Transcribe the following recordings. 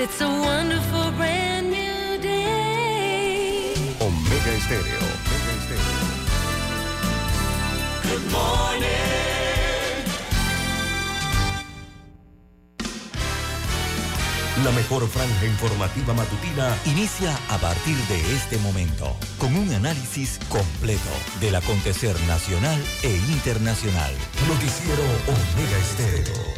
It's a wonderful brand new day. Omega Estéreo. Omega Estéreo. Good morning. La mejor franja informativa matutina inicia a partir de este momento con un análisis completo del acontecer nacional e internacional. Noticiero Omega Estéreo.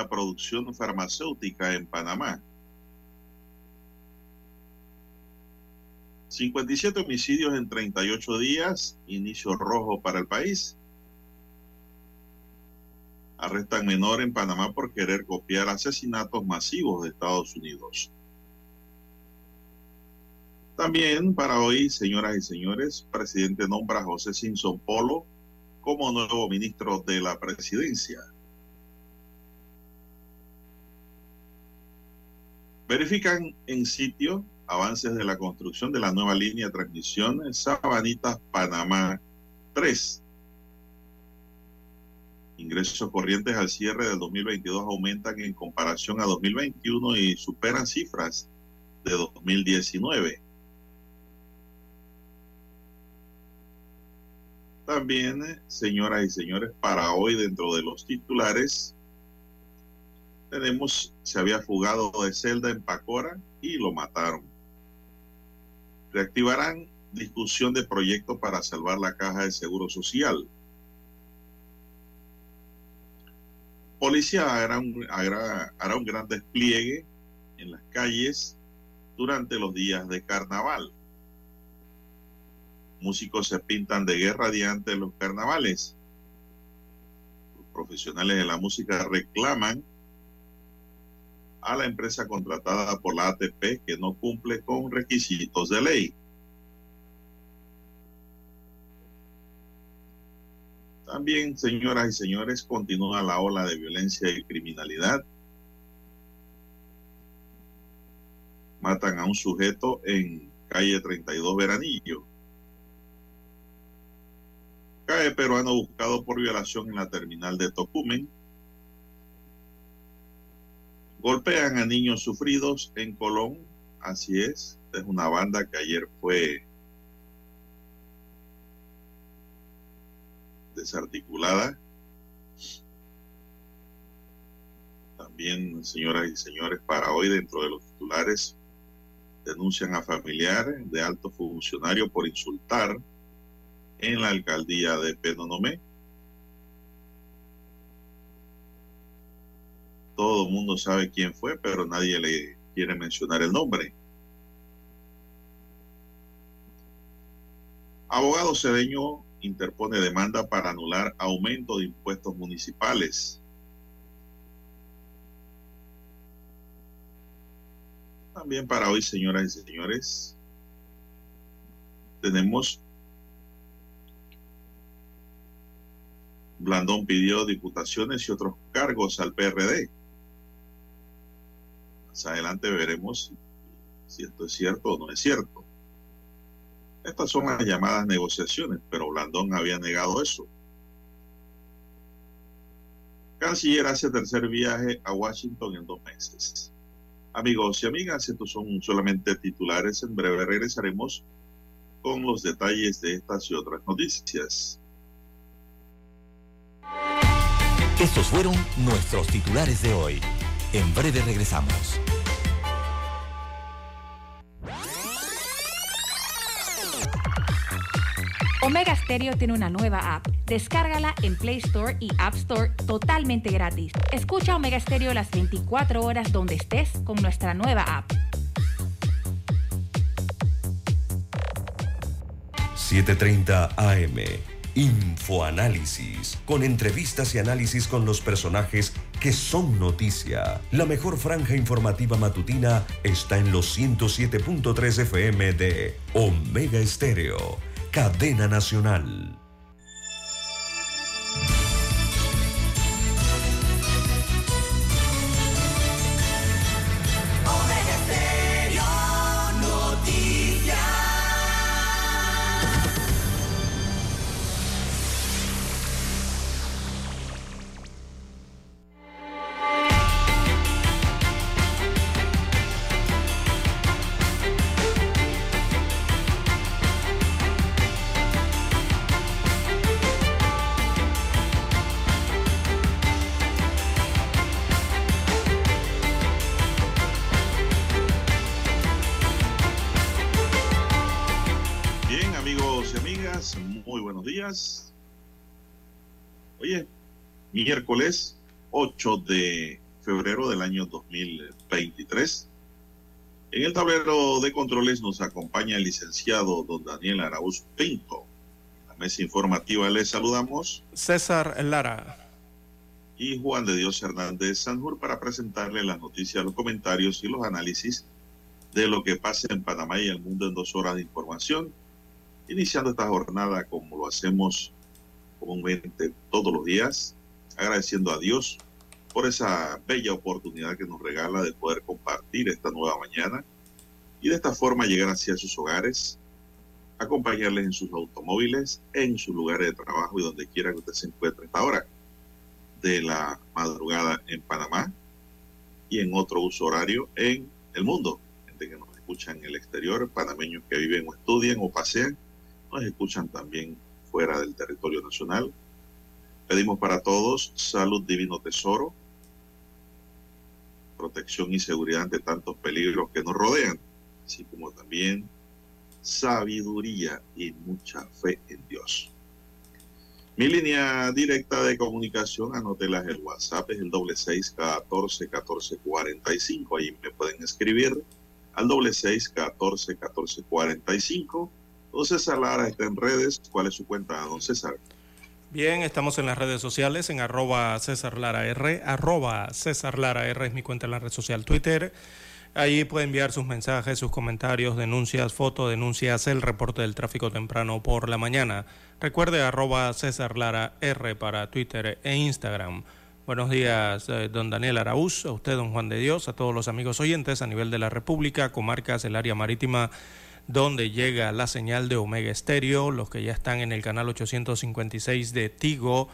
La producción farmacéutica en Panamá. 57 homicidios en 38 días, inicio rojo para el país. Arrestan menor en Panamá por querer copiar asesinatos masivos de Estados Unidos. También para hoy, señoras y señores, presidente nombra a José Simpson Polo como nuevo ministro de la presidencia. Verifican en sitio avances de la construcción de la nueva línea de transmisión Sabanitas, Panamá 3. Ingresos corrientes al cierre del 2022 aumentan en comparación a 2021 y superan cifras de 2019. También, eh, señoras y señores, para hoy dentro de los titulares, tenemos, se había fugado de celda en Pacora y lo mataron. Reactivarán discusión de proyecto para salvar la caja de seguro social. Policía hará un, un gran despliegue en las calles durante los días de carnaval. Músicos se pintan de guerra diante los carnavales. Los profesionales de la música reclaman a la empresa contratada por la ATP que no cumple con requisitos de ley. También, señoras y señores, continúa la ola de violencia y criminalidad. Matan a un sujeto en calle 32 Veranillo. Cae peruano buscado por violación en la terminal de Tocumen. Golpean a niños sufridos en Colón. Así es. Es una banda que ayer fue desarticulada. También, señoras y señores, para hoy dentro de los titulares, denuncian a familiares de alto funcionario por insultar en la alcaldía de Penonomé. Todo el mundo sabe quién fue, pero nadie le quiere mencionar el nombre. Abogado cedeño interpone demanda para anular aumento de impuestos municipales. También para hoy, señoras y señores, tenemos Blandón pidió diputaciones y otros cargos al PRD. Más adelante veremos si esto es cierto o no es cierto. Estas son las llamadas negociaciones, pero Blandón había negado eso. Canciller hace tercer viaje a Washington en dos meses. Amigos y amigas, estos son solamente titulares. En breve regresaremos con los detalles de estas y otras noticias. Estos fueron nuestros titulares de hoy. En breve regresamos. Omega Stereo tiene una nueva app. Descárgala en Play Store y App Store totalmente gratis. Escucha Omega Stereo las 24 horas donde estés con nuestra nueva app. 7:30 AM. Infoanálisis. Con entrevistas y análisis con los personajes que son noticia. La mejor franja informativa matutina está en los 107.3 FM de Omega Estéreo, cadena nacional. Miércoles 8 de febrero del año 2023. En el tablero de controles nos acompaña el licenciado don Daniel Arauz Pinto. En la mesa informativa les saludamos César Lara. y Juan de Dios Hernández Sanjur para presentarle las noticias, los comentarios y los análisis de lo que pasa en Panamá y el mundo en dos horas de información iniciando esta jornada como lo hacemos comúnmente todos los días, agradeciendo a Dios por esa bella oportunidad que nos regala de poder compartir esta nueva mañana y de esta forma llegar hacia sus hogares, acompañarles en sus automóviles, en sus lugares de trabajo y donde quiera que usted se encuentre a esta hora de la madrugada en Panamá y en otro uso horario en el mundo. Gente que nos escucha en el exterior, panameños que viven o estudian o pasean, nos escuchan también fuera del territorio nacional. Pedimos para todos salud, divino tesoro, protección y seguridad ante tantos peligros que nos rodean, así como también sabiduría y mucha fe en Dios. Mi línea directa de comunicación, anótelas el WhatsApp, es el doble seis catorce catorce cuarenta y cinco. Ahí me pueden escribir al doble seis catorce catorce cuarenta y cinco. Don César Lara está en redes. ¿Cuál es su cuenta, don César? Bien, estamos en las redes sociales en arroba César Lara R, arroba César Lara R es mi cuenta en la red social Twitter. Ahí puede enviar sus mensajes, sus comentarios, denuncias, fotodenuncias, el reporte del tráfico temprano por la mañana. Recuerde arroba César Lara R para Twitter e Instagram. Buenos días, eh, don Daniel Araúz, a usted, don Juan de Dios, a todos los amigos oyentes a nivel de la República, comarcas, el área marítima donde llega la señal de Omega Estéreo, los que ya están en el canal 856 de Tigo,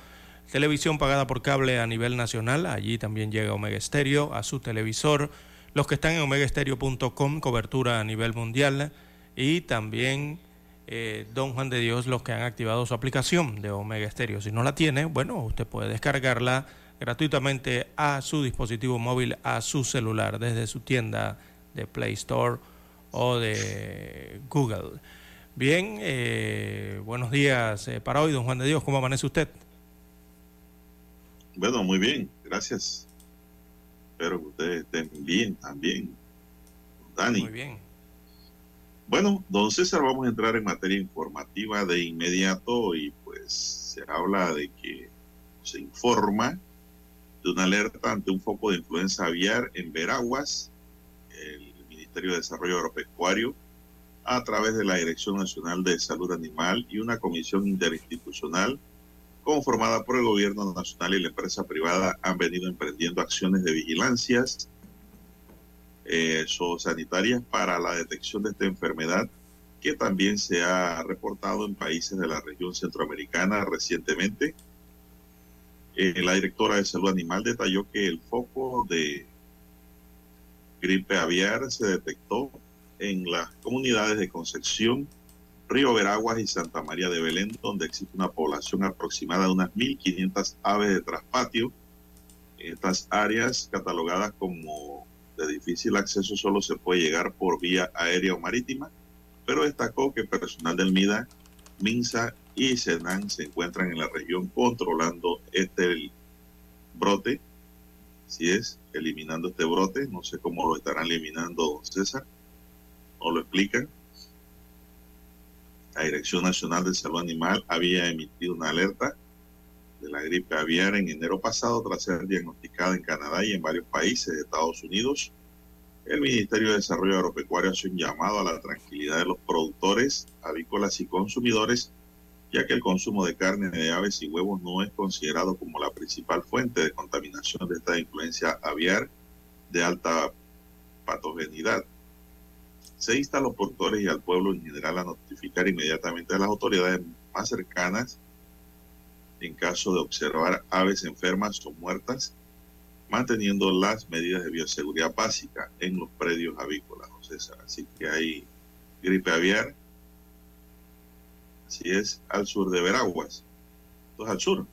televisión pagada por cable a nivel nacional, allí también llega Omega Estéreo a su televisor, los que están en omegaestereo.com, cobertura a nivel mundial, y también eh, Don Juan de Dios, los que han activado su aplicación de Omega Estéreo. Si no la tiene, bueno, usted puede descargarla gratuitamente a su dispositivo móvil, a su celular, desde su tienda de Play Store o de Google. Bien, eh, buenos días eh, para hoy, don Juan de Dios, ¿cómo amanece usted? Bueno, muy bien, gracias. Espero que ustedes estén bien también. Dani. Muy bien. Bueno, don César, vamos a entrar en materia informativa de inmediato y pues se habla de que se informa de una alerta ante un foco de influenza aviar en Veraguas. Ministerio de Desarrollo Agropecuario, a través de la Dirección Nacional de Salud Animal y una comisión interinstitucional conformada por el gobierno nacional y la empresa privada, han venido emprendiendo acciones de vigilancias eh, sanitarias para la detección de esta enfermedad que también se ha reportado en países de la región centroamericana recientemente. Eh, la directora de salud animal detalló que el foco de gripe aviar se detectó en las comunidades de Concepción, Río Veraguas y Santa María de Belén, donde existe una población aproximada de unas 1.500 aves de traspatio. En estas áreas catalogadas como de difícil acceso solo se puede llegar por vía aérea o marítima, pero destacó que personal del MIDA, MINSA y SENAN se encuentran en la región controlando este brote, si es eliminando este brote, no sé cómo lo estarán eliminando César, no lo explican. La Dirección Nacional de Salud Animal había emitido una alerta de la gripe aviar en enero pasado tras ser diagnosticada en Canadá y en varios países de Estados Unidos. El Ministerio de Desarrollo Agropecuario hace un llamado a la tranquilidad de los productores, avícolas y consumidores, ya que el consumo de carne de aves y huevos no es considerado como la principal fuente de contaminación de esta influencia aviar de alta patogenidad. Se insta a los productores y al pueblo en general a notificar inmediatamente a las autoridades más cercanas en caso de observar aves enfermas o muertas, manteniendo las medidas de bioseguridad básica en los predios avícolas. Así que hay gripe aviar, así es, al sur de Veraguas. Esto es al sur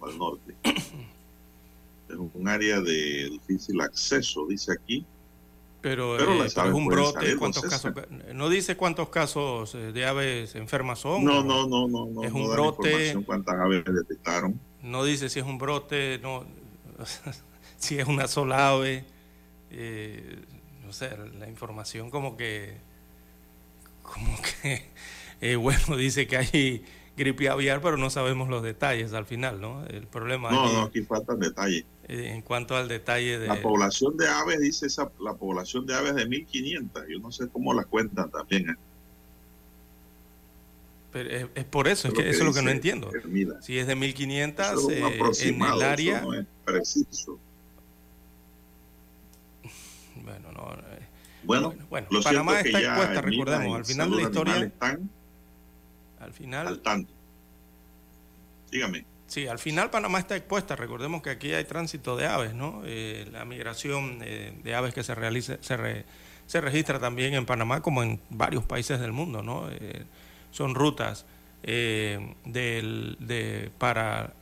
o al norte. Es un área de difícil acceso, dice aquí. Pero, Pero eh, pero es un brote, ¿cuántos casos? No dice cuántos casos eh, de aves enfermas son. No, no, no, no, no. Es no un brote. cuántas aves detectaron. No dice si es un brote, no, si es una sola ave. eh, no sé, la información como que, como que, eh, bueno, dice que hay gripe aviar, pero no sabemos los detalles al final, ¿no? El problema No, no, aquí faltan detalles. eh, en cuanto al detalle de... La población de aves, dice esa, la población de aves de 1500. Yo no sé cómo la cuentan también. ¿eh? pero es, es por eso, es que eso es lo que no entiendo. Hermida. Si es de 1500 Eso es eh, en el área, no es preciso. bueno, no, eh, Bueno, Bueno, bueno, Panamá está expuesta, recordemos, al final de la historia- están al final... al tanto. Dígame. Sí, al final Panamá está expuesta. Recordemos que aquí hay tránsito de aves, ¿no? Eh, la migración eh, de aves que se realiza, se, re- se registra también en Panamá como en varios países del mundo, ¿no? Eh, son rutas eh, del- de, para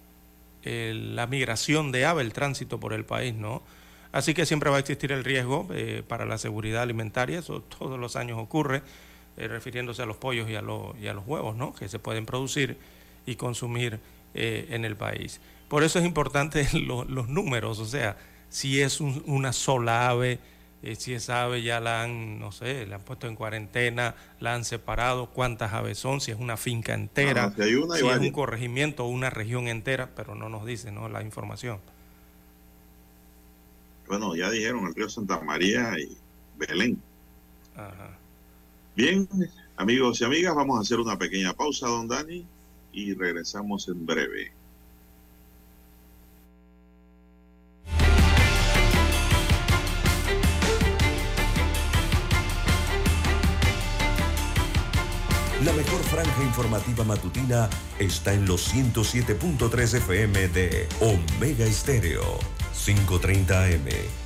la migración de ave, el tránsito por el país, ¿no? Así que siempre va a existir el riesgo eh, para la seguridad alimentaria, eso todos los años ocurre, eh, refiriéndose a los pollos y a, los- y a los huevos, ¿no? Que se pueden producir y consumir eh, en el país. Por eso es importante lo- los números, o sea, si es un- una sola ave, eh, si esa ave ya la han, no sé, la han puesto en cuarentena, la han separado, cuántas aves son, si es una finca entera, Ah, si hay una, si es un corregimiento o una región entera, pero no nos dice ¿no? la información. Bueno, ya dijeron el río Santa María y Belén. Ajá. Bien, amigos y amigas, vamos a hacer una pequeña pausa, don Dani, y regresamos en breve. La mejor franja informativa matutina está en los 107.3 FM de Omega Estéreo. 530 AM.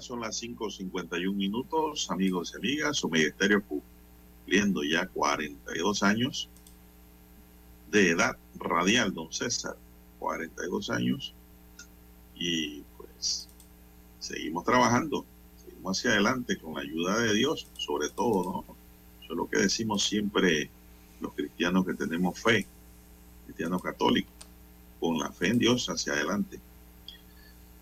Son las 5.51 minutos, amigos y amigas. Omega Estéreo cumpliendo ya 42 años de edad radial, don César. 42 años. Y pues seguimos trabajando, seguimos hacia adelante con la ayuda de Dios, sobre todo, ¿no? Eso es lo que decimos siempre los cristianos que tenemos fe, cristianos católicos, con la fe en Dios hacia adelante.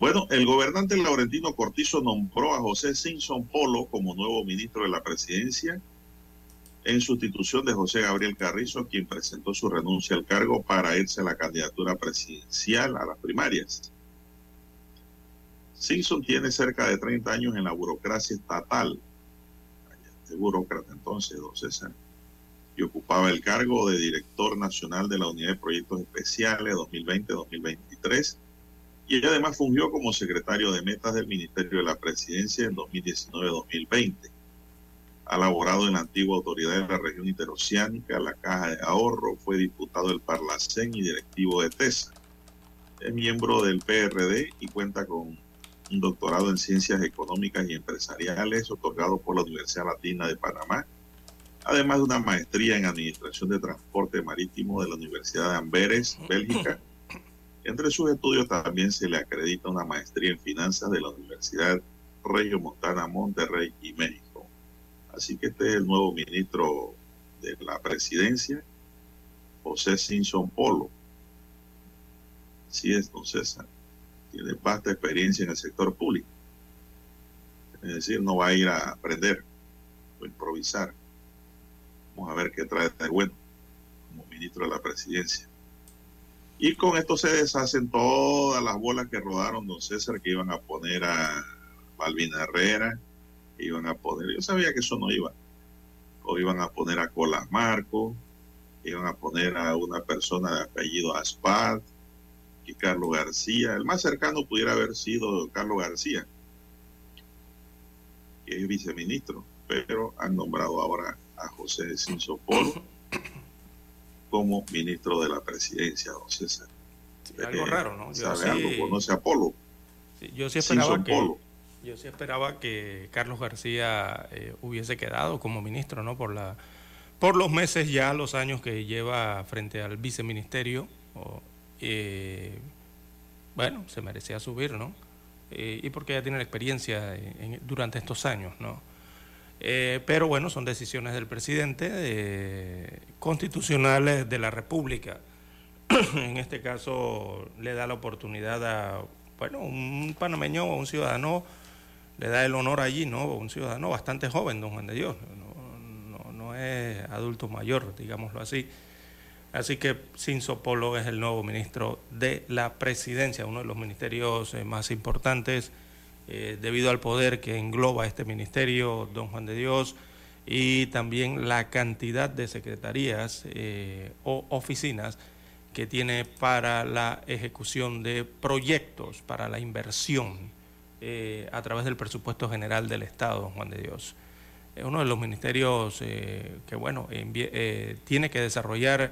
Bueno, el gobernante Laurentino Cortizo nombró a José Simpson Polo como nuevo ministro de la presidencia en sustitución de José Gabriel Carrizo, quien presentó su renuncia al cargo para irse a la candidatura presidencial a las primarias. Simpson tiene cerca de 30 años en la burocracia estatal. Este burócrata entonces, don César, y ocupaba el cargo de director nacional de la Unidad de Proyectos Especiales 2020-2023 y además fungió como secretario de metas del Ministerio de la Presidencia en 2019-2020. Ha laborado en la antigua autoridad de la región interoceánica, la Caja de Ahorro, fue diputado del Parlacén y directivo de TESA. Es miembro del PRD y cuenta con un doctorado en Ciencias Económicas y Empresariales otorgado por la Universidad Latina de Panamá, además de una maestría en Administración de Transporte Marítimo de la Universidad de Amberes, Bélgica entre sus estudios también se le acredita una maestría en finanzas de la Universidad Regio Montana Monterrey y México. Así que este es el nuevo ministro de la presidencia, José Simpson Polo. Así es, don César. Tiene vasta experiencia en el sector público. Es decir, no va a ir a aprender o improvisar. Vamos a ver qué trae de bueno como ministro de la presidencia. Y con esto se deshacen todas las bolas que rodaron don César, que iban a poner a Balvin Herrera, que iban a poner, yo sabía que eso no iba, o iban a poner a Colas Marco, iban a poner a una persona de apellido Aspad, y Carlos García, el más cercano pudiera haber sido Carlos García, que es viceministro, pero han nombrado ahora a José Polo como ministro de la presidencia, don César. algo raro, ¿no? Yo sí, algo, conoce a Polo. yo sí esperaba que... Yo sí esperaba que Carlos García eh, hubiese quedado como ministro, ¿no? Por la por los meses ya, los años que lleva frente al viceministerio. Eh, bueno, se merecía subir, ¿no? Eh, y porque ya tiene la experiencia durante estos años, ¿no? Eh, pero bueno, son decisiones del presidente eh, constitucionales de la República. en este caso le da la oportunidad a, bueno, un panameño o un ciudadano, le da el honor allí, ¿no? Un ciudadano bastante joven, don Juan de Dios, no, no, es adulto mayor, digámoslo así. Así que Cinso Polo es el nuevo ministro de la presidencia, uno de los ministerios eh, más importantes eh, debido al poder que engloba este ministerio, don Juan de Dios, y también la cantidad de secretarías eh, o oficinas que tiene para la ejecución de proyectos, para la inversión eh, a través del presupuesto general del Estado, don Juan de Dios. Es uno de los ministerios que, bueno, tiene que desarrollar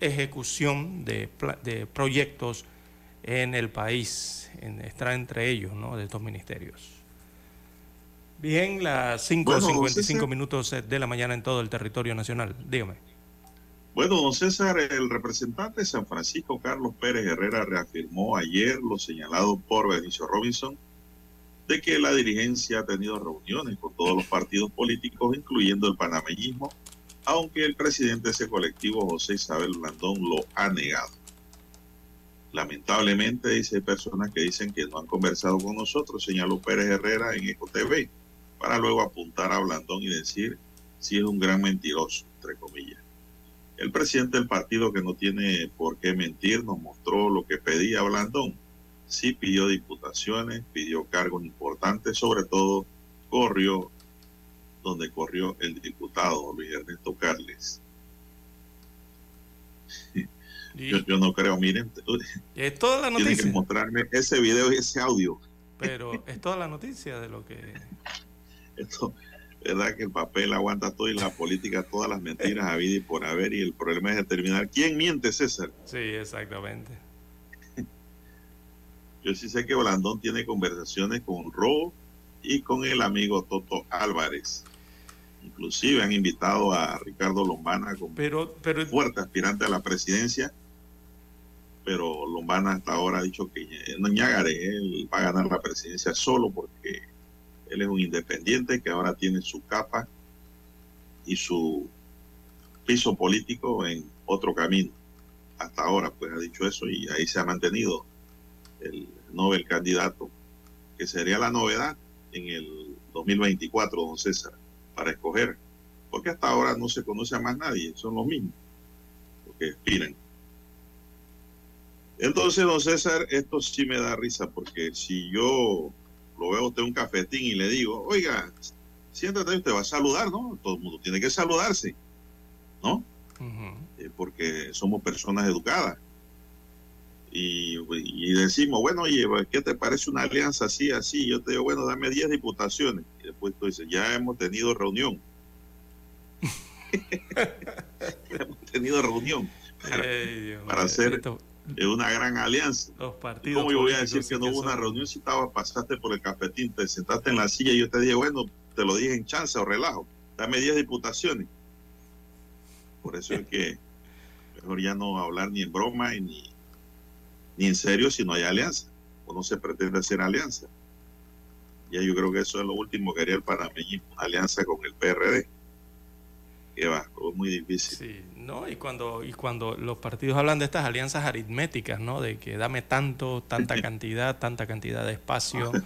ejecución de, de proyectos en el país, en, está entre ellos, ¿no? De estos ministerios. Bien, las 5.55 minutos de la mañana en todo el territorio nacional. Dígame. Bueno, don César, el representante de San Francisco, Carlos Pérez Herrera, reafirmó ayer lo señalado por Benicio Robinson de que la dirigencia ha tenido reuniones con todos los partidos políticos, incluyendo el panameñismo, aunque el presidente de ese colectivo, José Isabel Blandón, lo ha negado. Lamentablemente, dice, personas que dicen que no han conversado con nosotros, señaló Pérez Herrera en EcoTV, para luego apuntar a Blandón y decir si es un gran mentiroso, entre comillas. El presidente del partido, que no tiene por qué mentir, nos mostró lo que pedía Blandón, sí pidió diputaciones, pidió cargos importantes, sobre todo corrió donde corrió el diputado Luis Ernesto Carles. Yo, yo, no creo, miren. Es toda la noticia. Tienen que mostrarme ese video y ese audio. Pero es toda la noticia de lo que. Esto, verdad que el papel aguanta todo y la política todas las mentiras a vida y por haber. Y el problema es determinar quién miente, César. Sí, exactamente. Yo sí sé que Blandón tiene conversaciones con Ro y con el amigo Toto Álvarez. Inclusive han invitado a Ricardo Lombana como pero, pero, fuerte aspirante a la presidencia pero Lombana hasta ahora ha dicho que no ñagaré, él va a ganar la presidencia solo porque él es un independiente que ahora tiene su capa y su piso político en otro camino. Hasta ahora, pues ha dicho eso y ahí se ha mantenido el Nobel candidato, que sería la novedad en el 2024, don César, para escoger, porque hasta ahora no se conoce a más nadie, son los mismos, los que aspiran. Entonces, don César, esto sí me da risa porque si yo lo veo usted un cafetín y le digo, oiga, siéntate, usted va a saludar, ¿no? Todo el mundo tiene que saludarse, ¿no? eh, porque somos personas educadas. Y, y, decimos, bueno, oye, ¿qué te parece una alianza así, así? Yo te digo, bueno, dame 10 diputaciones. Y después tú dices, ya hemos tenido reunión. hemos tenido reunión para, hey, para hacer... Esto es una gran alianza. Los partidos ¿Cómo yo voy a decir que no hubo una reunión si estaba, pasaste por el cafetín, te sentaste en la silla y yo te dije, bueno, te lo dije en chance o relajo, dame 10 diputaciones. Por eso es que mejor ya no hablar ni en broma ni, ni en serio si no hay alianza, o no se pretende hacer alianza. Ya yo creo que eso es lo último que haría el panameñismo, una alianza con el PRD que va, es muy difícil. Sí, ¿no? Y cuando, y cuando los partidos hablan de estas alianzas aritméticas, ¿no? De que dame tanto, tanta cantidad, tanta cantidad de espacio.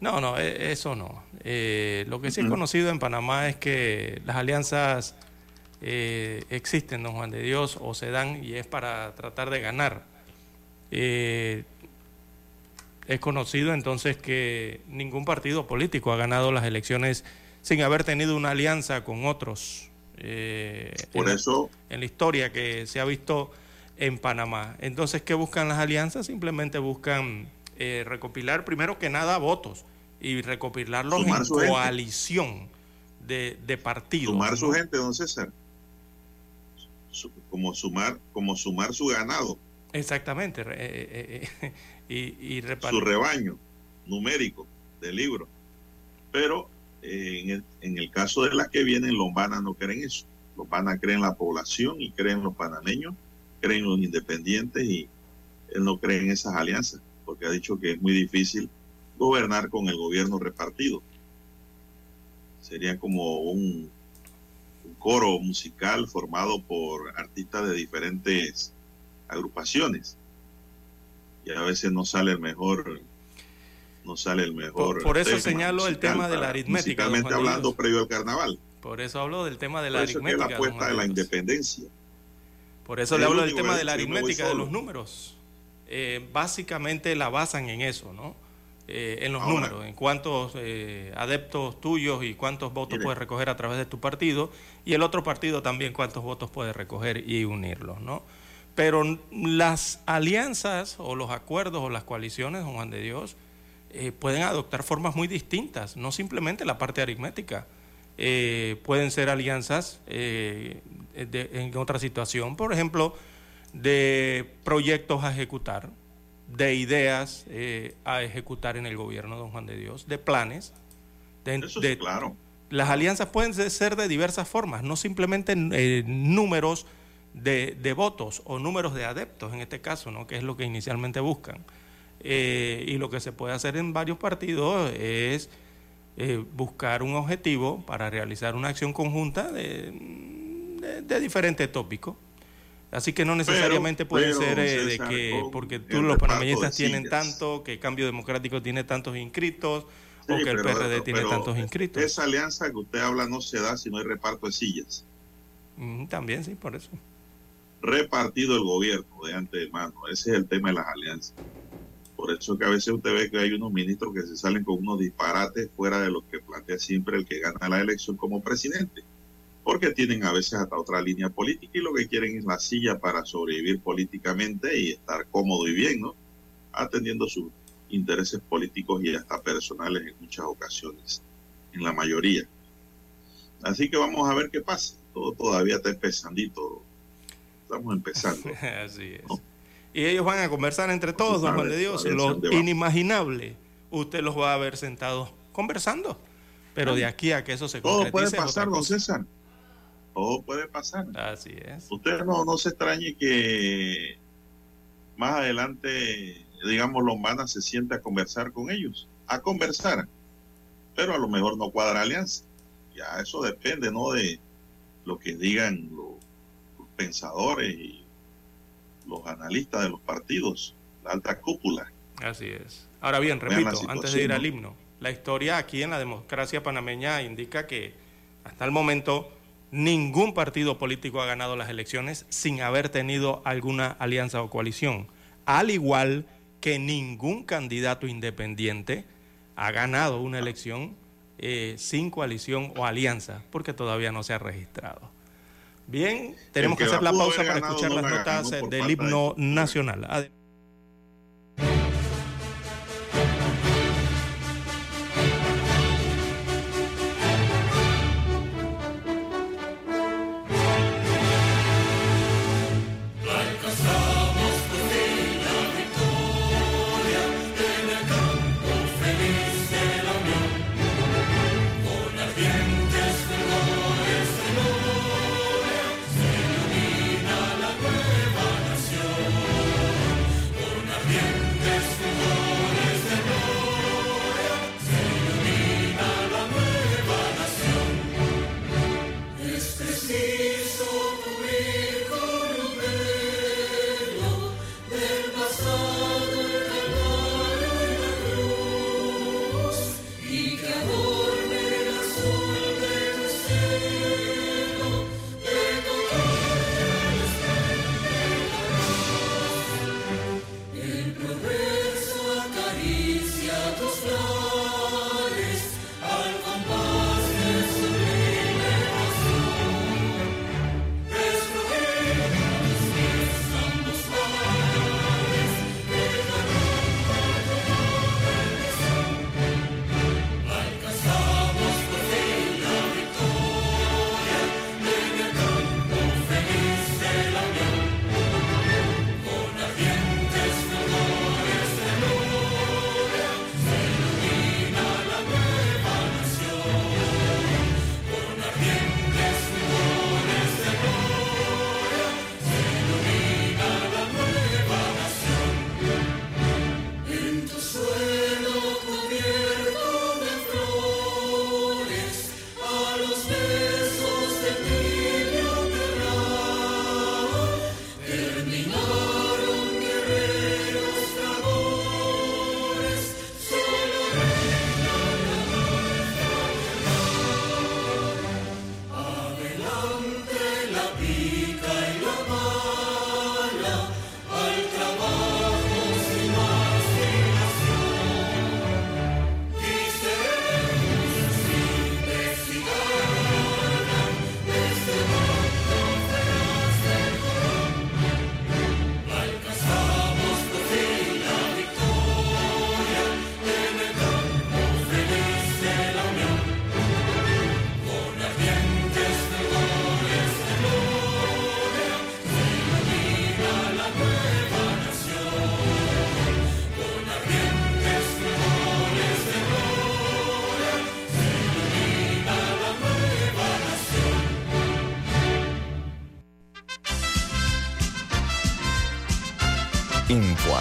No, no, e, eso no. Eh, lo que sí es conocido en Panamá es que las alianzas eh, existen, don Juan de Dios, o se dan y es para tratar de ganar. Eh, es conocido entonces que ningún partido político ha ganado las elecciones sin haber tenido una alianza con otros eh, Por en eso. En la historia que se ha visto en Panamá. Entonces, ¿qué buscan las alianzas? Simplemente buscan eh, recopilar, primero que nada, votos y recopilarlos en coalición de, de, partidos. Sumar ¿no? su gente, don César. Como, sumar, como sumar su ganado. Exactamente. Eh, eh, y, y su rebaño numérico de libro. Pero en el, en el, caso de las que vienen, Lombana no creen eso. Lombana creen la población y creen los panameños, creen los independientes y él no cree en esas alianzas, porque ha dicho que es muy difícil gobernar con el gobierno repartido. Sería como un coro musical formado por artistas de diferentes agrupaciones. Y a veces no sale el mejor no sale el mejor. Por, por eso señalo el tema de la aritmética. Musicalmente hablando, previo al carnaval. Por eso hablo del tema de la por eso aritmética. Que la apuesta de la independencia. Por eso le hablo del tema de la aritmética de los números. Eh, básicamente la basan en eso, ¿no? Eh, en los Ahora, números, en cuántos eh, adeptos tuyos y cuántos votos mire. puedes recoger a través de tu partido, y el otro partido también cuántos votos puede recoger y unirlos, ¿no? Pero las alianzas o los acuerdos o las coaliciones, don Juan de Dios, eh, pueden adoptar formas muy distintas, no simplemente la parte aritmética. Eh, pueden ser alianzas eh, de, en otra situación, por ejemplo, de proyectos a ejecutar, de ideas a ejecutar en el gobierno, don Juan de Dios, de planes. De, Eso de, claro. Las alianzas pueden ser de diversas formas, no simplemente números de, de, votos o números de adeptos en este caso, ¿no? que es lo que inicialmente buscan. Eh, y lo que se puede hacer en varios partidos es eh, buscar un objetivo para realizar una acción conjunta de, de, de diferentes tópicos. Así que no necesariamente pero, puede pero, ser eh, de que porque tú los panameñistas tienen tanto, que Cambio Democrático tiene tantos inscritos sí, o que el PRD tiene tantos inscritos. Esa alianza que usted habla no se da si no hay reparto de sillas. Mm, también sí, por eso. Repartido el gobierno de antemano, ese es el tema de las alianzas. Por eso que a veces usted ve que hay unos ministros que se salen con unos disparates fuera de lo que plantea siempre el que gana la elección como presidente. Porque tienen a veces hasta otra línea política y lo que quieren es la silla para sobrevivir políticamente y estar cómodo y bien, ¿no? Atendiendo sus intereses políticos y hasta personales en muchas ocasiones, en la mayoría. Así que vamos a ver qué pasa. Todo todavía está empezandito. Estamos empezando. Así es. Y ellos van a conversar entre todos, don Juan de Dios. Lo inimaginable, usted los va a ver sentados conversando. Pero de aquí a que eso se Todo puede pasar, don César. Todo puede pasar. Así es. Usted no, no se extrañe que más adelante, digamos, Lombana se siente a conversar con ellos. A conversar. Pero a lo mejor no cuadra alianza. Ya eso depende, ¿no? De lo que digan los, los pensadores y los analistas de los partidos, la alta cúpula. Así es. Ahora bien, repito, antes de ir al himno, la historia aquí en la democracia panameña indica que hasta el momento ningún partido político ha ganado las elecciones sin haber tenido alguna alianza o coalición, al igual que ningún candidato independiente ha ganado una elección eh, sin coalición o alianza, porque todavía no se ha registrado. Bien, tenemos que, hacer la pausa para escuchar las notas del himno nacional.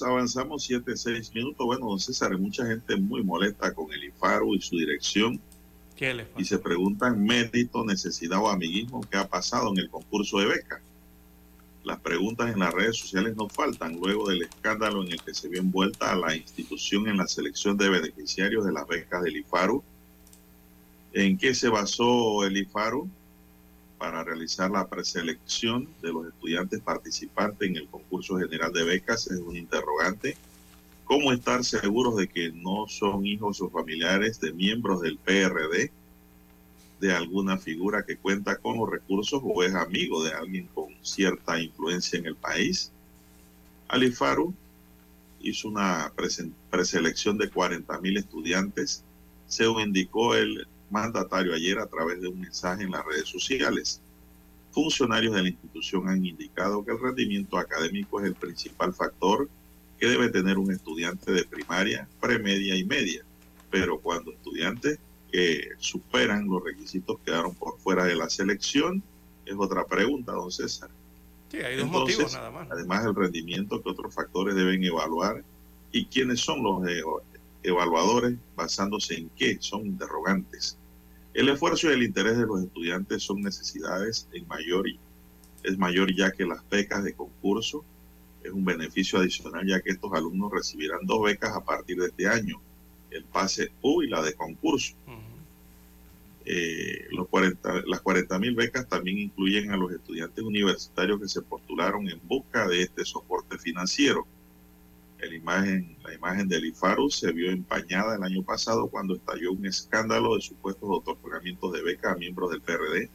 Avanzamos 7, 6 minutos. Bueno, don César, mucha gente muy molesta con el IFARU y su dirección. ¿Qué les Y se preguntan mérito, necesidad o amiguismo que ha pasado en el concurso de becas. Las preguntas en las redes sociales no faltan luego del escándalo en el que se vio envuelta a la institución en la selección de beneficiarios de las becas del IFARU. ¿En qué se basó el IFARU? Para realizar la preselección de los estudiantes participantes en el concurso general de becas es un interrogante. ¿Cómo estar seguros de que no son hijos o familiares de miembros del PRD, de alguna figura que cuenta con los recursos o es amigo de alguien con cierta influencia en el país? Alifaru hizo una preselección de 40 mil estudiantes, según indicó el mandatario ayer a través de un mensaje en las redes sociales. Funcionarios de la institución han indicado que el rendimiento académico es el principal factor que debe tener un estudiante de primaria, premedia y media. Pero cuando estudiantes que superan los requisitos quedaron por fuera de la selección, es otra pregunta, don César. Sí, hay dos motivos nada más. Además, el rendimiento que otros factores deben evaluar y quiénes son los evaluadores basándose en qué son interrogantes. El esfuerzo y el interés de los estudiantes son necesidades en mayor y es mayor ya que las becas de concurso es un beneficio adicional ya que estos alumnos recibirán dos becas a partir de este año, el pase U y la de concurso. Eh, los 40, las 40 mil becas también incluyen a los estudiantes universitarios que se postularon en busca de este soporte financiero la imagen del IFARU se vio empañada el año pasado cuando estalló un escándalo de supuestos otorgamientos de becas a miembros del PRD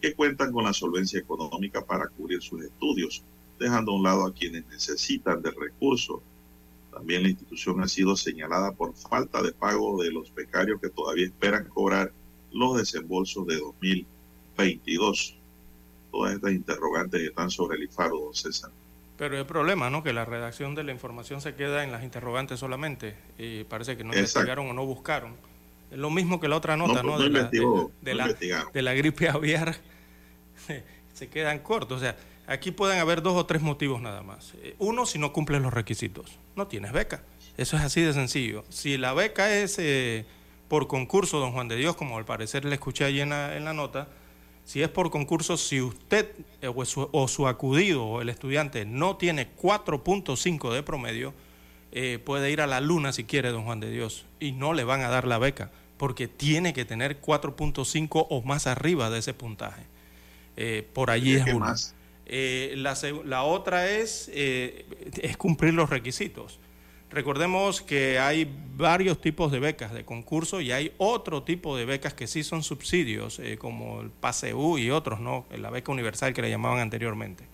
que cuentan con la solvencia económica para cubrir sus estudios, dejando a un lado a quienes necesitan del recurso. También la institución ha sido señalada por falta de pago de los becarios que todavía esperan cobrar los desembolsos de 2022. Todas estas interrogantes están sobre el IFARU, don César. Pero el problema, ¿no? Que la redacción de la información se queda en las interrogantes solamente y parece que no investigaron o no buscaron. Es lo mismo que la otra nota, ¿no? de, la, de, la, gripe aviar se quedan cortos. O sea, aquí pueden haber dos o tres motivos nada más. Eh, uno, si no cumples los requisitos, no tienes beca. Eso es así de sencillo. Si la beca es eh, por concurso, don Juan de Dios, como al parecer le escuché ahí en la nota, si es por concurso, si usted eh, o, su, acudido o el estudiante no tiene 4.5 de promedio, eh, puede ir a la luna si quiere, don Juan de Dios, y no le van a dar la beca, porque tiene que tener 4.5 o más arriba de ese puntaje. Eh, por allí es uno. la, la, otra es, es cumplir los requisitos. Recordemos que hay varios tipos de becas de concurso y hay otro tipo de becas que sí son subsidios, eh, como el PASEU y otros, ¿no? La beca universal que le llamaban anteriormente.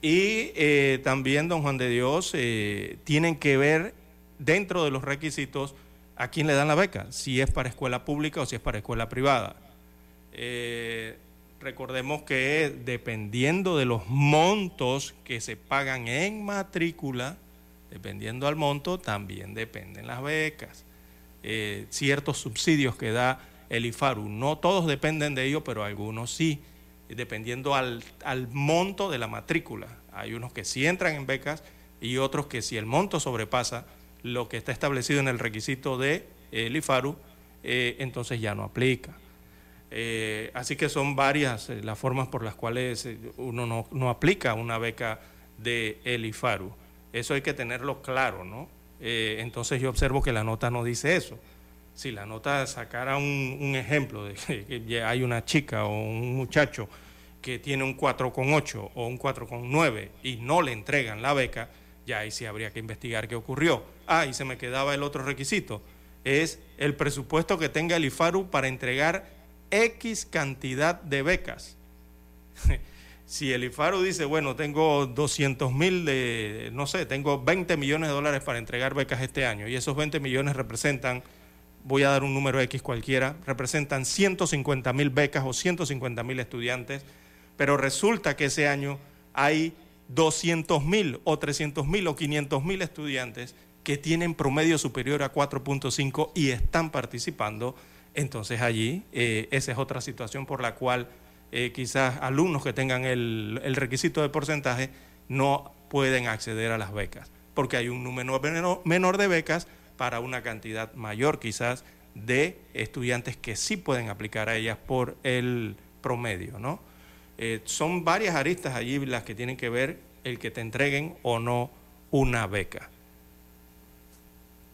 Y eh, también, don Juan de Dios, eh, tienen que ver dentro de los requisitos a quién le dan la beca, si es para escuela pública o si es para escuela privada. recordemos que dependiendo de los montos que se pagan en matrícula, Dependiendo al monto, también dependen las becas. Eh, ciertos subsidios que da el IFARU, no todos dependen de ello, pero algunos sí, dependiendo al, monto de la matrícula. Hay unos que sí entran en becas y otros que si el monto sobrepasa lo que está establecido en el requisito de, IFARU, eh, entonces ya no aplica. Eh, así que son varias las formas por las cuales uno no, no aplica una beca de el IFARU. Eso hay que tenerlo claro, ¿no? Eh, entonces yo observo que la nota no dice eso. Si la nota sacara un, ejemplo de que hay una chica o un muchacho que tiene un 4,8 o un 4,9 y no le entregan la beca, ya ahí sí habría que investigar qué ocurrió. Ah, y se me quedaba el otro requisito, es el presupuesto que tenga el IFARU para entregar X cantidad de becas. si el IFARU dice, bueno, tengo 200 mil de, no sé, tengo 20 millones de dólares para entregar becas este año y esos 20 millones representan, voy a dar un número X cualquiera, representan 150 mil becas o 150 mil estudiantes, pero resulta que ese año hay 200 mil o 300 mil o 500 mil estudiantes que tienen promedio superior a 4.5 y están participando, entonces allí eh, esa es otra situación por la cual eh, quizás alumnos que tengan el, requisito de porcentaje no pueden acceder a las becas, porque hay un número menor de becas para una cantidad mayor quizás de estudiantes que sí pueden aplicar a ellas por el promedio, ¿no? Eh, son varias aristas allí las que tienen que ver el que te entreguen o no una beca.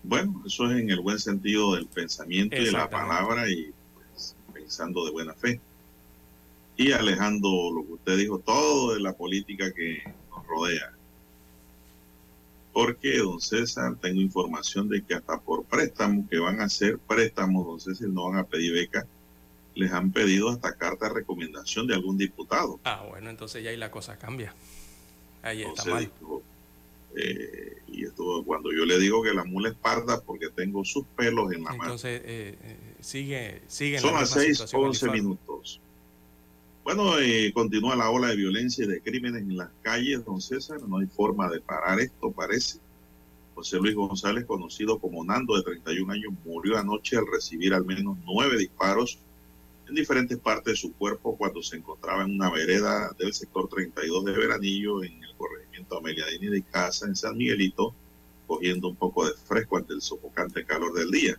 Bueno, eso es en el buen sentido del pensamiento y de la palabra y pues, pensando de buena fe. Y alejando lo que usted dijo, todo de la política que nos rodea. Porque, don César, tengo información de que hasta por préstamos que van a hacer préstamos, don César, no van a pedir becas, les han pedido hasta carta de recomendación de algún diputado. Ah, bueno, entonces ya ahí la cosa cambia. Ahí está mal. Eh, y esto cuando yo le digo que la mula es parda porque tengo sus pelos en la mano. Entonces, eh, eh, sigue, sigue. Son las 6, 11 minutos. Bueno, continúa la ola de violencia y de crímenes en las calles, don César. No hay forma de parar esto, parece. José Luis González, conocido como Nando, de 31 años, murió anoche al recibir al menos nueve disparos en diferentes partes de su cuerpo cuando se encontraba en una vereda del sector 32 de Veranillo en el corregimiento Ameliadini de Casa en San Miguelito, cogiendo un poco de fresco ante el sofocante calor del día.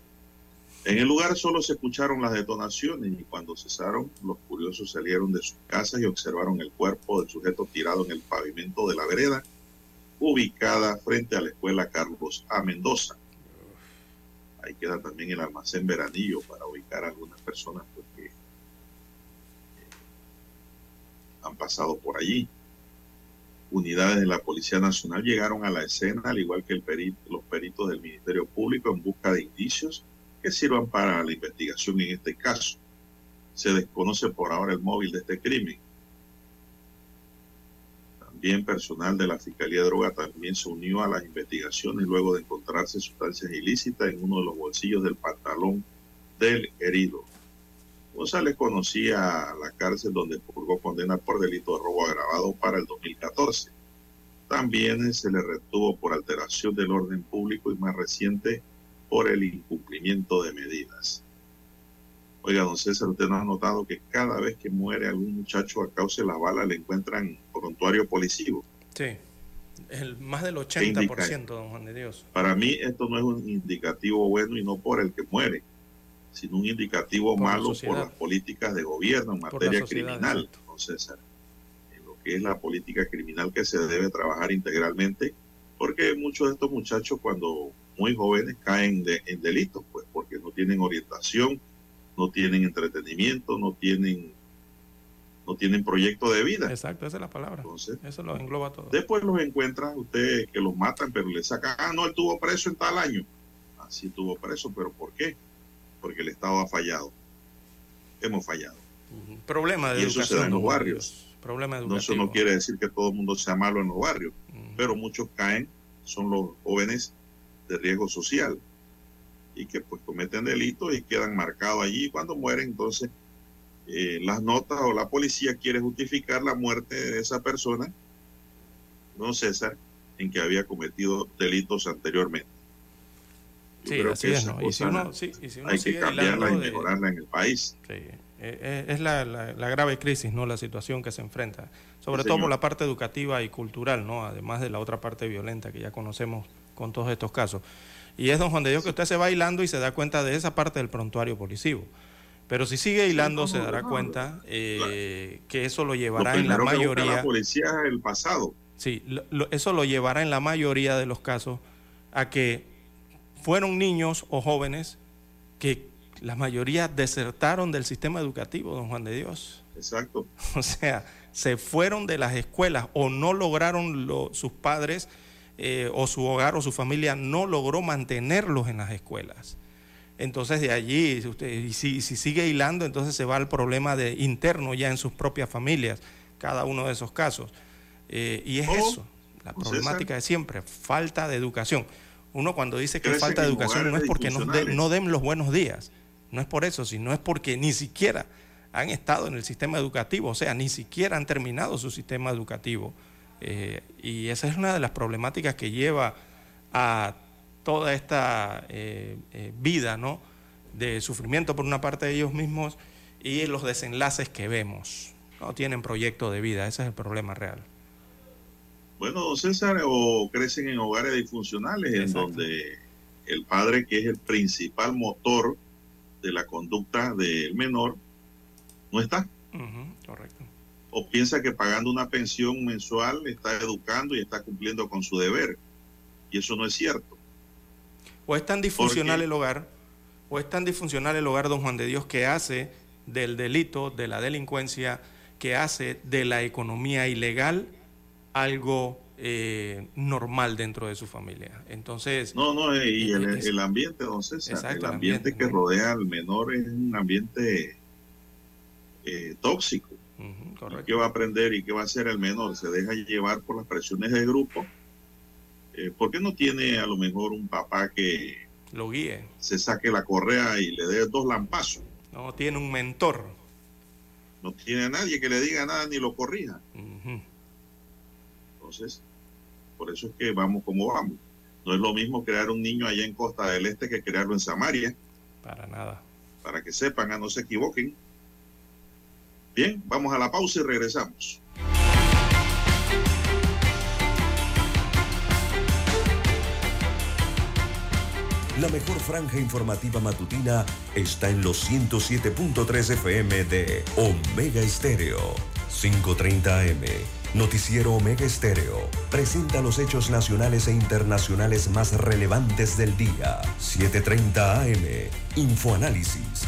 En el lugar solo se escucharon las detonaciones y cuando cesaron, los curiosos salieron de sus casas y observaron el cuerpo del sujeto tirado en el pavimento de la vereda, ubicada frente a la escuela Carlos A. Mendoza. Ahí queda también el almacén Veranillo para ubicar a algunas personas porque han pasado por allí. Unidades de la Policía Nacional llegaron a la escena, al igual que los peritos del Ministerio Público, en busca de indicios que sirvan para la investigación en este caso. Se desconoce por ahora el móvil de este crimen. También personal de la Fiscalía de Droga también se unió a las investigaciones luego de encontrarse sustancias ilícitas en uno de los bolsillos del pantalón del herido. González conocía la cárcel donde purgó condena por delito de robo agravado para el 2014. También se le retuvo por alteración del orden público y más reciente por el incumplimiento de medidas. Oiga, don César, usted no ha notado que cada vez que muere algún muchacho a causa de la bala le encuentran prontuario policivo. Sí, el, más del 80%, don Juan de Dios. Para mí esto no es un indicativo bueno y no por el que muere, sino un indicativo malo por las políticas de gobierno en materia criminal, César. En lo que es la política criminal que se debe trabajar integralmente, porque muchos de estos muchachos cuando muy jóvenes caen en delitos, pues porque no tienen orientación, no tienen entretenimiento, no tienen no tienen proyecto de vida. Exacto, esa es la palabra. Entonces, Eso lo engloba todo. Después los encuentran usted que los matan, pero le sacan, ah, no, él tuvo preso en tal año. Así tuvo preso, pero ¿por qué? porque el Estado ha fallado. Hemos fallado. Problema de y eso se da en los barrios. Problema no, eso no quiere decir que todo el mundo sea malo en los barrios, pero muchos caen, son los jóvenes de riesgo social y que pues cometen delitos y quedan marcados allí. Cuando mueren, entonces eh, las notas o la policía quiere justificar la muerte de esa persona, no César, en que había cometido delitos anteriamente. Sí, así es, ¿no? Y si uno, sí, y si uno hay que cambiarla y mejorarla en el país. Sí, e, e, es la, la, grave crisis, ¿no? La situación que se enfrenta, sobre todo por la parte educativa y cultural, ¿no? Además de la otra parte violenta que ya conocemos con todos estos casos. Y es, don Juan de Dios, que usted se va hilando y se da cuenta de esa parte del prontuario policivo. Pero si sigue hilando, se dará cuenta eh, que eso lo llevará en la mayoría. la policía el pasado. Sí, eso lo llevará en la mayoría de los casos a que fueron niños o jóvenes que la mayoría desertaron del sistema educativo, don Juan de Dios. Exacto. O sea, se fueron de las escuelas o no lograron sus padres eh, o su hogar o su familia no logró mantenerlos en las escuelas. Entonces de allí, usted, si, sigue hilando, entonces se va al problema de interno ya en sus propias familias, cada uno de esos casos. Eh, y es eso, la problemática de siempre, falta de educación. Uno cuando dice que falta de educación no es porque no, den los buenos días, no es por eso, sino es porque ni siquiera han estado en el sistema educativo, o sea, ni siquiera han terminado su sistema educativo. Eh, y esa es una de las problemáticas que lleva a toda esta eh, eh, vida ¿no? de sufrimiento por una parte de ellos mismos y los desenlaces que vemos. No tienen proyecto de vida, ese es el problema real. Bueno, César, o crecen en hogares disfuncionales en donde el padre, que es el principal motor de la conducta del menor, no está. Correcto. O piensa que pagando una pensión mensual está educando y está cumpliendo con su deber. Y eso no es cierto. O es tan disfuncional el hogar, o es tan disfuncional el hogar, don Juan de Dios, que hace del delito, de la delincuencia, que hace de la economía ilegal algo eh, normal dentro de su familia. Entonces, No, no, eh, y el, Es- el ambiente, don César, Exacto, el el ambiente que rodea al menor es un ambiente eh, tóxico. Ujú, ¿Y correcto. ¿Qué va a aprender y qué va a hacer el menor? Se deja llevar por las presiones del grupo. Eh, ¿Por qué no tiene a lo mejor un papá que Lo guíe. se saque la correa y le dé dos lampazos? No tiene un mentor. No tiene a nadie que le diga nada ni lo corrija. Entonces, por eso es que vamos como vamos. No es lo mismo crear un niño allá en Costa del Este que crearlo en Samaria, Para nada. para que sepan, a no se equivoquen. Bien, vamos a la pausa y regresamos. La mejor franja informativa matutina está en los 107.3 FM de Omega Estéreo. 5.30 AM. Noticiero Omega Estéreo. Presenta los hechos nacionales e internacionales más relevantes del día. 7.30 AM. Infoanálisis.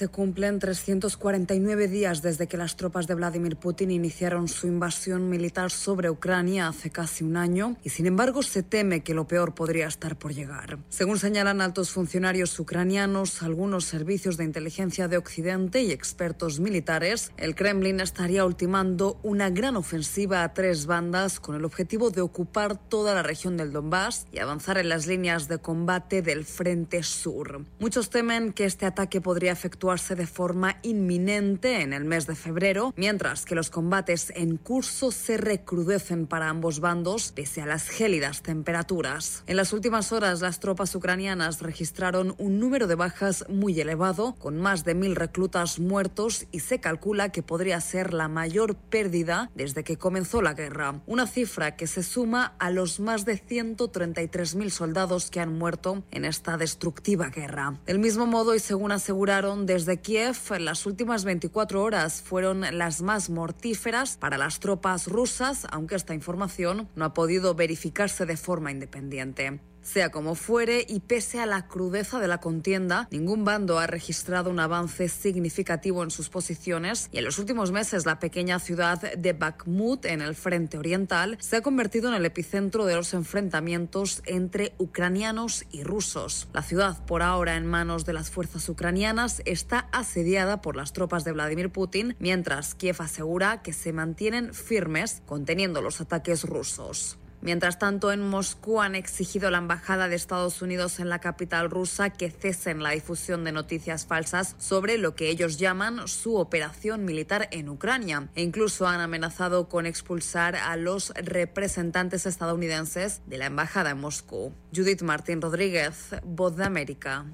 Se cumplen 349 días desde que las tropas de Vladimir Putin iniciaron su invasión militar sobre Ucrania hace casi un año y sin embargo se teme que lo peor podría estar por llegar. Según señalan altos funcionarios ucranianos, algunos servicios de inteligencia de Occidente y expertos militares, el Kremlin estaría ultimando una gran ofensiva a tres bandas con el objetivo de ocupar toda la región del Donbass y avanzar en las líneas de combate del Frente Sur. Muchos temen que este ataque podría de forma inminente en el mes de febrero, mientras que los combates en curso se recrudecen para ambos bandos pese a las gélidas temperaturas. En las últimas horas, las tropas ucranianas registraron un número de bajas muy elevado, con más de mil reclutas muertos y se calcula que podría ser la mayor pérdida desde que comenzó la guerra. Una cifra que se suma a los más de 133.000 soldados que han muerto en esta destructiva guerra. Del mismo modo, y según aseguraron desde Kiev, las últimas 24 horas fueron las más mortíferas para las tropas rusas, aunque esta información no ha podido verificarse de forma independiente. Sea como fuere, y pese a la crudeza de la contienda, ningún bando ha registrado un avance significativo en sus posiciones y en los últimos meses la pequeña ciudad de Bakhmut en el frente oriental se ha convertido en el epicentro de los enfrentamientos entre ucranianos y rusos. La ciudad, por ahora en manos de las fuerzas ucranianas, está asediada por las tropas de Vladimir Putin, mientras Kiev asegura que se mantienen firmes conteniendo los ataques rusos. Mientras tanto, en Moscú han exigido a la Embajada de Estados Unidos en la capital rusa que cesen la difusión de noticias falsas sobre lo que ellos llaman su operación militar en Ucrania e incluso han amenazado con expulsar a los representantes estadounidenses de la Embajada en Moscú. Judith Martín Rodríguez, Voz de América.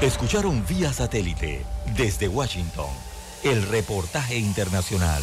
Escucharon vía satélite desde Washington el reportaje internacional.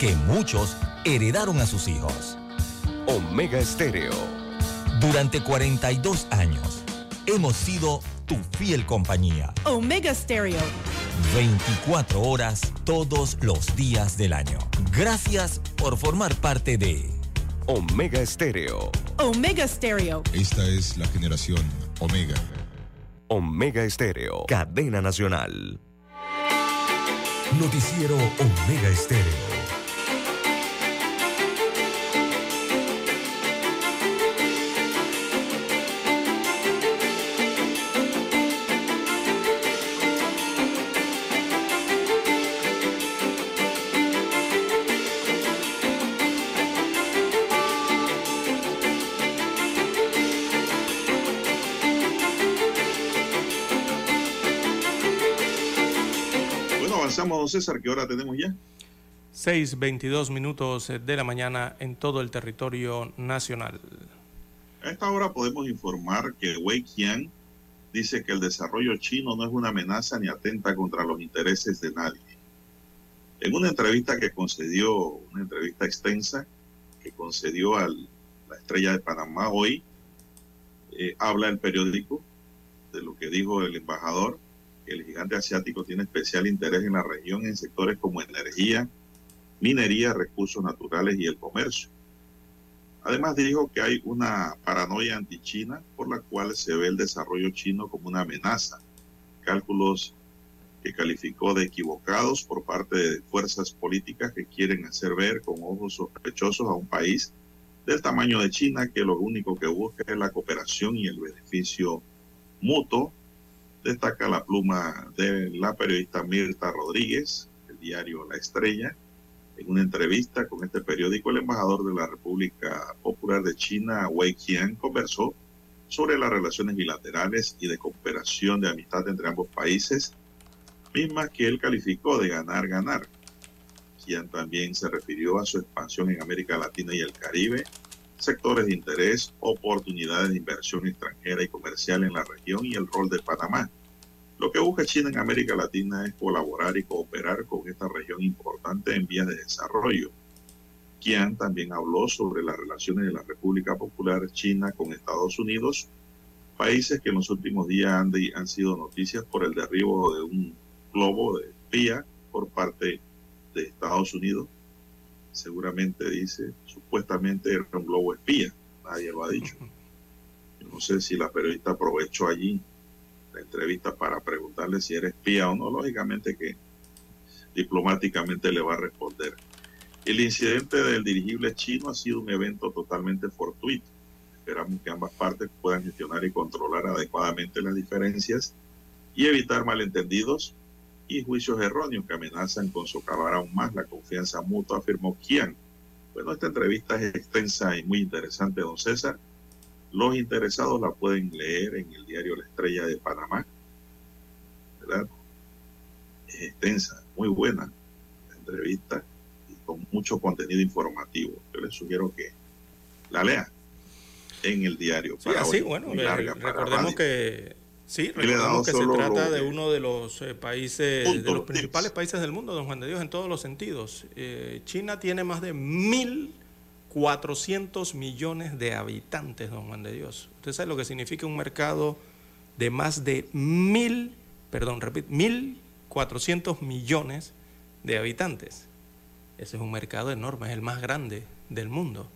que muchos heredaron a sus hijos. Omega Estéreo. Durante 42 años, hemos sido tu fiel compañía. Omega Stereo. 24 horas todos los días del año. Gracias por formar parte de Omega Estéreo. Omega Stereo. Esta es la generación Omega. Omega Estéreo. Cadena Nacional. Noticiero Omega Estéreo. César, ¿qué hora tenemos ya? 6.22 minutos de la mañana en todo el territorio nacional. A esta hora podemos informar que Wei Qian dice que el desarrollo chino no es una amenaza ni atenta contra los intereses de nadie. En una entrevista que concedió, una entrevista extensa que concedió a la estrella de Panamá hoy, eh, habla el periódico de lo que dijo el embajador, el gigante asiático tiene especial interés en la región en sectores como energía, minería, recursos naturales y el comercio. Además dijo que hay una paranoia anti-China por la cual se ve el desarrollo chino como una amenaza. Cálculos que calificó de equivocados por parte de fuerzas políticas que quieren hacer ver con ojos sospechosos a un país del tamaño de China que lo único que busca es la cooperación y el beneficio mutuo. Destaca la pluma de la periodista Mirta Rodríguez, el diario La Estrella, en una entrevista con este periódico, el embajador de la República Popular de China, Wei Qian, conversó sobre las relaciones bilaterales y de cooperación de amistad entre ambos países, mismas que él calificó de ganar-ganar. Qian también se refirió a su expansión en América Latina y el Caribe, sectores de interés, oportunidades de inversión extranjera y comercial en la región y el rol de Panamá. Lo que busca China en América Latina es colaborar y cooperar con esta región importante en vías de desarrollo. Qian también habló sobre las relaciones de la República Popular China con Estados Unidos, países que en los últimos días han, han sido noticias por el derribo de un globo de espía por parte de Estados Unidos. Seguramente dice, supuestamente era un globo espía, nadie lo ha dicho. Yo no sé si la periodista aprovechó allí la entrevista para preguntarle si era espía o no, lógicamente que diplomáticamente le va a responder. El incidente del dirigible chino ha sido un evento totalmente fortuito. Esperamos que ambas partes puedan gestionar y controlar adecuadamente las diferencias y evitar malentendidos y juicios erróneos que amenazan con socavar aún más la confianza mutua, afirmó Qian. Bueno, esta entrevista es extensa y muy interesante, don César. Los interesados la pueden leer en el diario La Estrella de Panamá. ¿Verdad? Es extensa, muy buena la entrevista y con mucho contenido informativo. Yo les sugiero que la lea en el diario. Sí, para así, hoy. bueno, le- recordemos que sí, recordemos que se trata lo de uno de los eh, países, Punto, de los los principales tips. países del mundo, don Juan de Dios, en todos los sentidos. Eh, China tiene más de 1.400 millones de habitantes, don Juan de Dios. Usted sabe lo que significa un mercado de más de mil, perdón, repito, 1.400 millones de habitantes. Ese es un mercado enorme, es el más grande del mundo.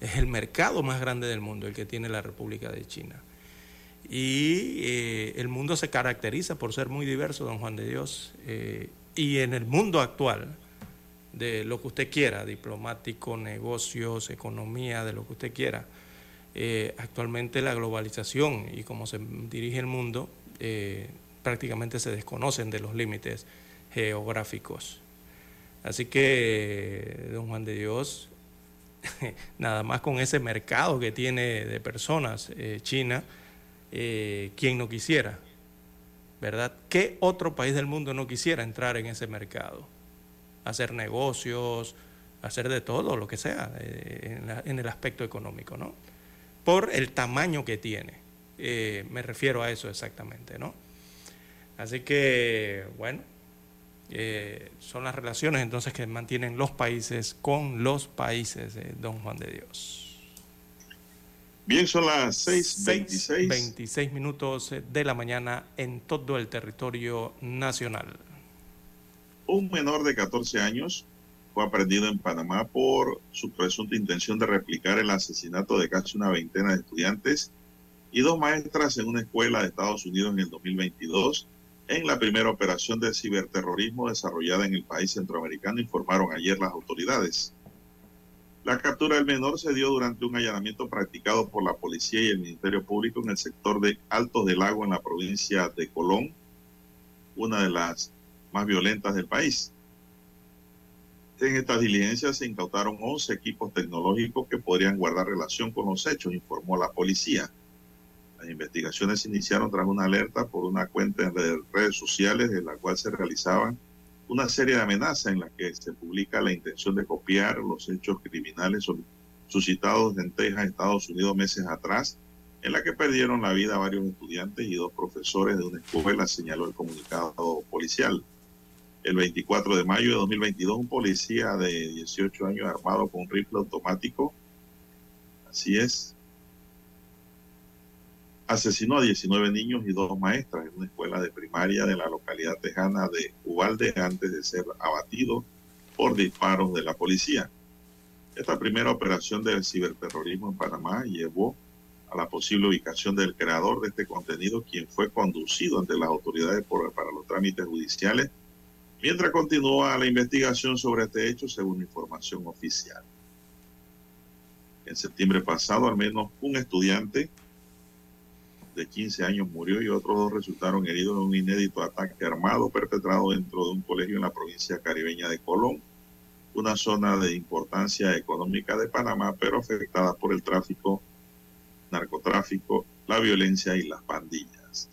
Es el mercado más grande del mundo el que tiene la República de China. Y eh, el mundo se caracteriza por ser muy diverso, don Juan de Dios. eh, y en el mundo actual, de lo que usted quiera, diplomático, negocios, economía, de lo que usted quiera, eh, actualmente la globalización y cómo se dirige el mundo, prácticamente se desconocen de los límites geográficos. Así que, don Juan de Dios, nada más con ese mercado que tiene de personas China, eh, quien no quisiera ¿verdad? ¿Qué otro país del mundo no quisiera entrar en ese mercado? Hacer negocios, hacer de todo, lo que sea, eh, en, el aspecto económico, ¿no? Por el tamaño que tiene. Eh, me refiero a eso exactamente, ¿no? Así que, bueno, eh, son las relaciones entonces que mantienen los países con los países Don Juan de Dios. Bien, son las 6.26. 26 minutos de la mañana en todo el territorio nacional. Un menor de 14 años fue aprendido en Panamá por su presunta intención de replicar el asesinato de casi una veintena de estudiantes y dos maestras en una escuela de Estados Unidos en el 2022 en la primera operación de ciberterrorismo desarrollada en el país centroamericano, informaron ayer las autoridades. La captura del menor se dio durante un allanamiento practicado por la policía y el Ministerio Público en el sector de Altos del Lago en la provincia de Colón, una de las más violentas del país. En estas diligencias se incautaron 11 equipos tecnológicos que podrían guardar relación con los hechos, informó la policía. Las investigaciones se iniciaron tras una alerta por una cuenta en redes- sociales de la cual se realizaban una serie de amenazas en las que se publica la intención de copiar los hechos criminales suscitados en Texas, Estados Unidos, meses atrás, en la que perdieron la vida varios estudiantes y dos profesores de una escuela, señaló el comunicado policial. El 24 de mayo de 2022, un policía de 18 años armado con un rifle automático, así es, asesinó a 19 niños y dos maestras en una escuela de primaria de la localidad tejana de Ubalde antes de ser abatido por disparos de la policía. Esta primera operación de ciberterrorismo en Panamá llevó a la posible ubicación del creador de este contenido, quien fue conducido ante las autoridades por- para los trámites judiciales, mientras continúa la investigación sobre este hecho según información oficial. En septiembre pasado, al menos un estudiante de 15 años murió y otros dos resultaron heridos en un inédito ataque armado perpetrado dentro de un colegio en la provincia caribeña de Colón, una zona de importancia económica de Panamá, pero afectada por el tráfico, narcotráfico, la violencia y las pandillas.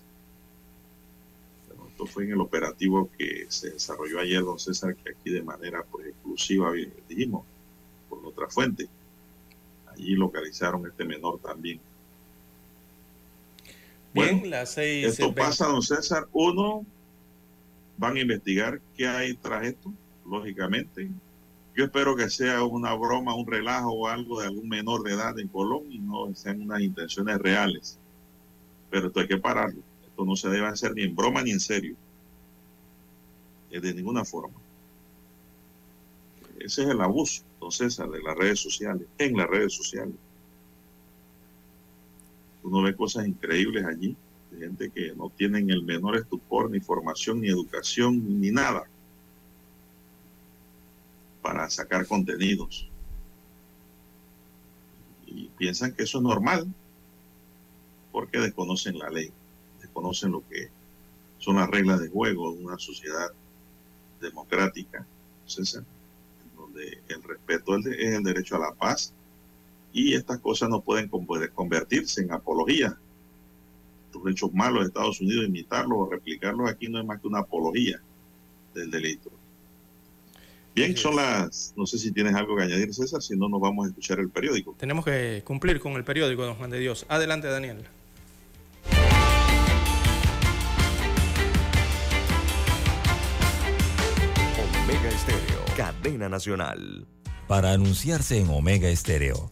Bueno, esto fue en el operativo que se desarrolló ayer, don César, que aquí de manera pues, exclusiva dijimos, por otra fuente. Allí localizaron este menor también. Bien, Bueno, las seis. Esto pasa, don César. Uno, van a investigar qué hay tras esto, lógicamente. Yo espero que sea una broma, un relajo o algo de algún menor de edad en Colón y no sean unas intenciones reales. Pero esto hay que pararlo. Esto no se debe hacer ni en broma ni en serio. Eh, De ninguna forma. Ese es el abuso, don César, de las redes sociales, en las redes sociales. Uno ve cosas increíbles allí, de gente que no tienen el menor estupor, ni formación, ni educación, ni nada para sacar contenidos. Y piensan que eso es normal porque desconocen la ley, desconocen lo que son las reglas de juego de una sociedad democrática, César, donde el respeto es el derecho a la paz y estas cosas no pueden conver- convertirse en apología. Los hechos malos de Estados Unidos, imitarlos o replicarlos aquí no es más que una apología del delito. Bien, son las, no sé si tienes algo que añadir, César, si no nos vamos a escuchar el periódico. Tenemos que cumplir con el periódico, don Juan de Dios. Adelante, Daniel. Omega Estéreo, cadena nacional. Para anunciarse en Omega Estéreo,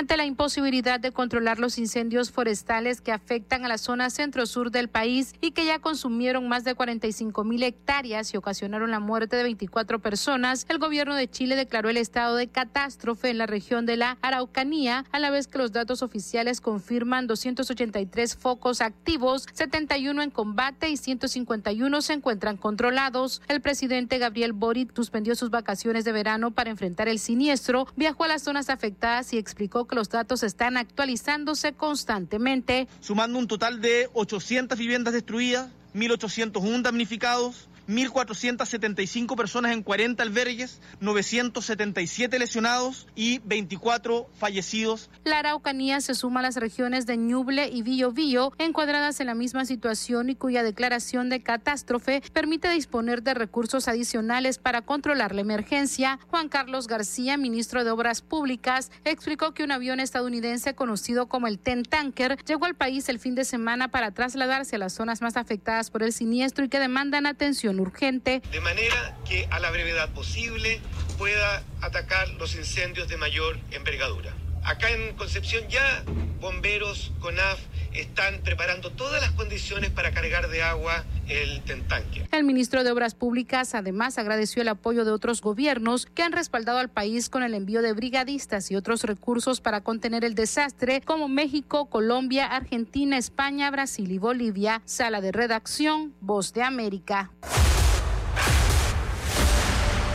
Ante la imposibilidad de controlar los incendios forestales que afectan a la zona centro-sur del país y que ya consumieron más de 45 mil hectáreas y ocasionaron la muerte de 24 personas, el gobierno de Chile declaró el estado de catástrofe en la región de la Araucanía, a la vez que los datos oficiales confirman 283 focos activos, 71 en combate y 151 se encuentran controlados. El presidente Gabriel Boric suspendió sus vacaciones de verano para enfrentar el siniestro, viajó a las zonas afectadas y explicó que los datos están actualizándose constantemente. Sumando un total de 800 viviendas destruidas, 1.801 damnificados, 1.475 personas en 40 albergues, 977 lesionados y 24 fallecidos. La Araucanía se suma a las regiones de Ñuble y Biobío, encuadradas en la misma situación y cuya declaración de catástrofe permite disponer de recursos adicionales para controlar la emergencia. Juan Carlos García, ministro de Obras Públicas, explicó que un avión estadounidense conocido como el Ten Tanker llegó al país el fin de semana para trasladarse a las zonas más afectadas por el siniestro y que demandan atención urgente. De manera que a la brevedad posible pueda atacar los incendios de mayor envergadura. Acá en Concepción ya bomberos, CONAF, están preparando todas las condiciones para cargar de agua el tentanque. El ministro de Obras Públicas además agradeció el apoyo de otros gobiernos que han respaldado al país con el envío de brigadistas y otros recursos para contener el desastre, como México, Colombia, Argentina, España, Brasil y Bolivia. Sala de redacción, Voz de América.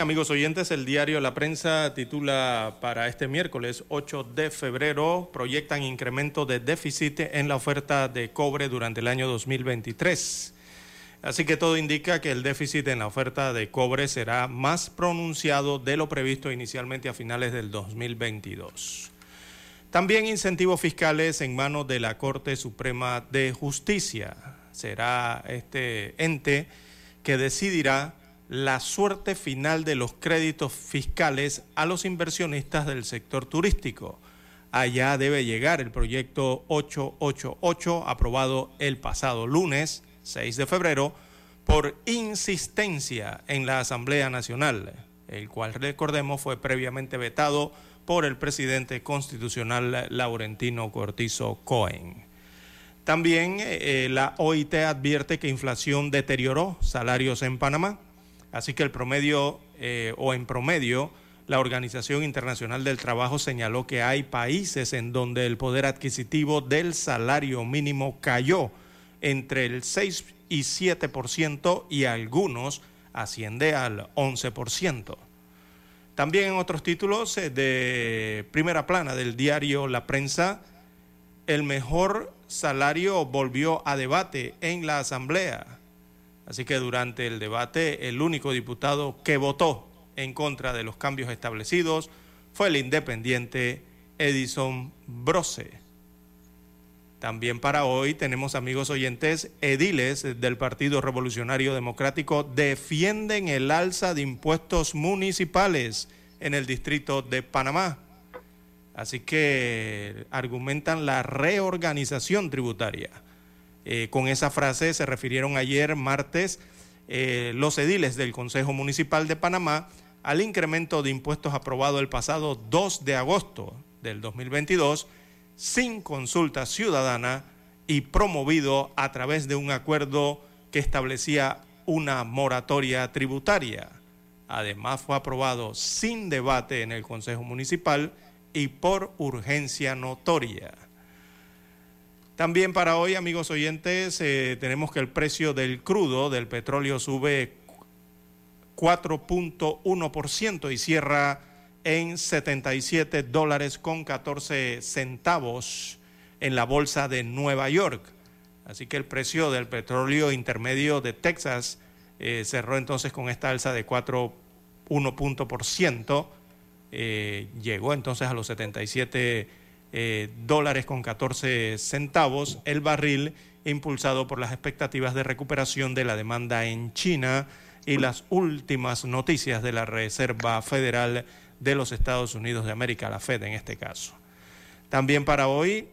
Amigos oyentes, el diario La Prensa titula para este miércoles 8 de febrero, proyectan incremento de déficit en la oferta de cobre durante el año 2023. Así que todo indica que el déficit en la oferta de cobre será más pronunciado de lo previsto inicialmente a finales del 2022. También incentivos fiscales en manos de la Corte Suprema de Justicia. Será este ente que decidirá la suerte final de los créditos fiscales a los inversionistas del sector turístico. Allá debe llegar el proyecto 888 aprobado el pasado lunes 6 de febrero por insistencia en la Asamblea Nacional, el cual recordemos fue previamente vetado por el presidente constitucional Laurentino Cortizo Cohen. También eh, la OIT advierte que inflación deterioró salarios en Panamá. Así que el promedio, eh, o en promedio, la Organización Internacional del Trabajo señaló que hay países en donde el poder adquisitivo del salario mínimo cayó entre el 6 y 7% y algunos asciende al 11%. También en otros títulos eh, de primera plana del diario La Prensa, el mejor salario volvió a debate en la Asamblea. Así que durante el debate el único diputado que votó en contra de los cambios establecidos fue el independiente Edison Brose. También para hoy tenemos amigos oyentes, ediles del Partido Revolucionario Democrático defienden el alza de impuestos municipales en el distrito de Panamá. Así que argumentan la reorganización tributaria. Eh, con esa frase se refirieron ayer martes eh, los ediles del Consejo Municipal de Panamá al incremento de impuestos aprobado el pasado 2 de agosto del 2022 sin consulta ciudadana y promovido a través de un acuerdo que establecía una moratoria tributaria. Además fue aprobado sin debate en el Consejo Municipal y por urgencia notoria. También para hoy, amigos oyentes, eh, tenemos que el precio del crudo, del petróleo, sube 4.1% y cierra en 77 dólares con 14 centavos en la bolsa de Nueva York. Así que el precio del petróleo intermedio de Texas eh, cerró entonces con esta alza de 4.1 punto por ciento. Eh, llegó entonces a los 77 eh, dólares con 14 centavos el barril, impulsado por las expectativas de recuperación de la demanda en China y las últimas noticias de la Reserva Federal de los Estados Unidos de América, la Fed en este caso. También para hoy,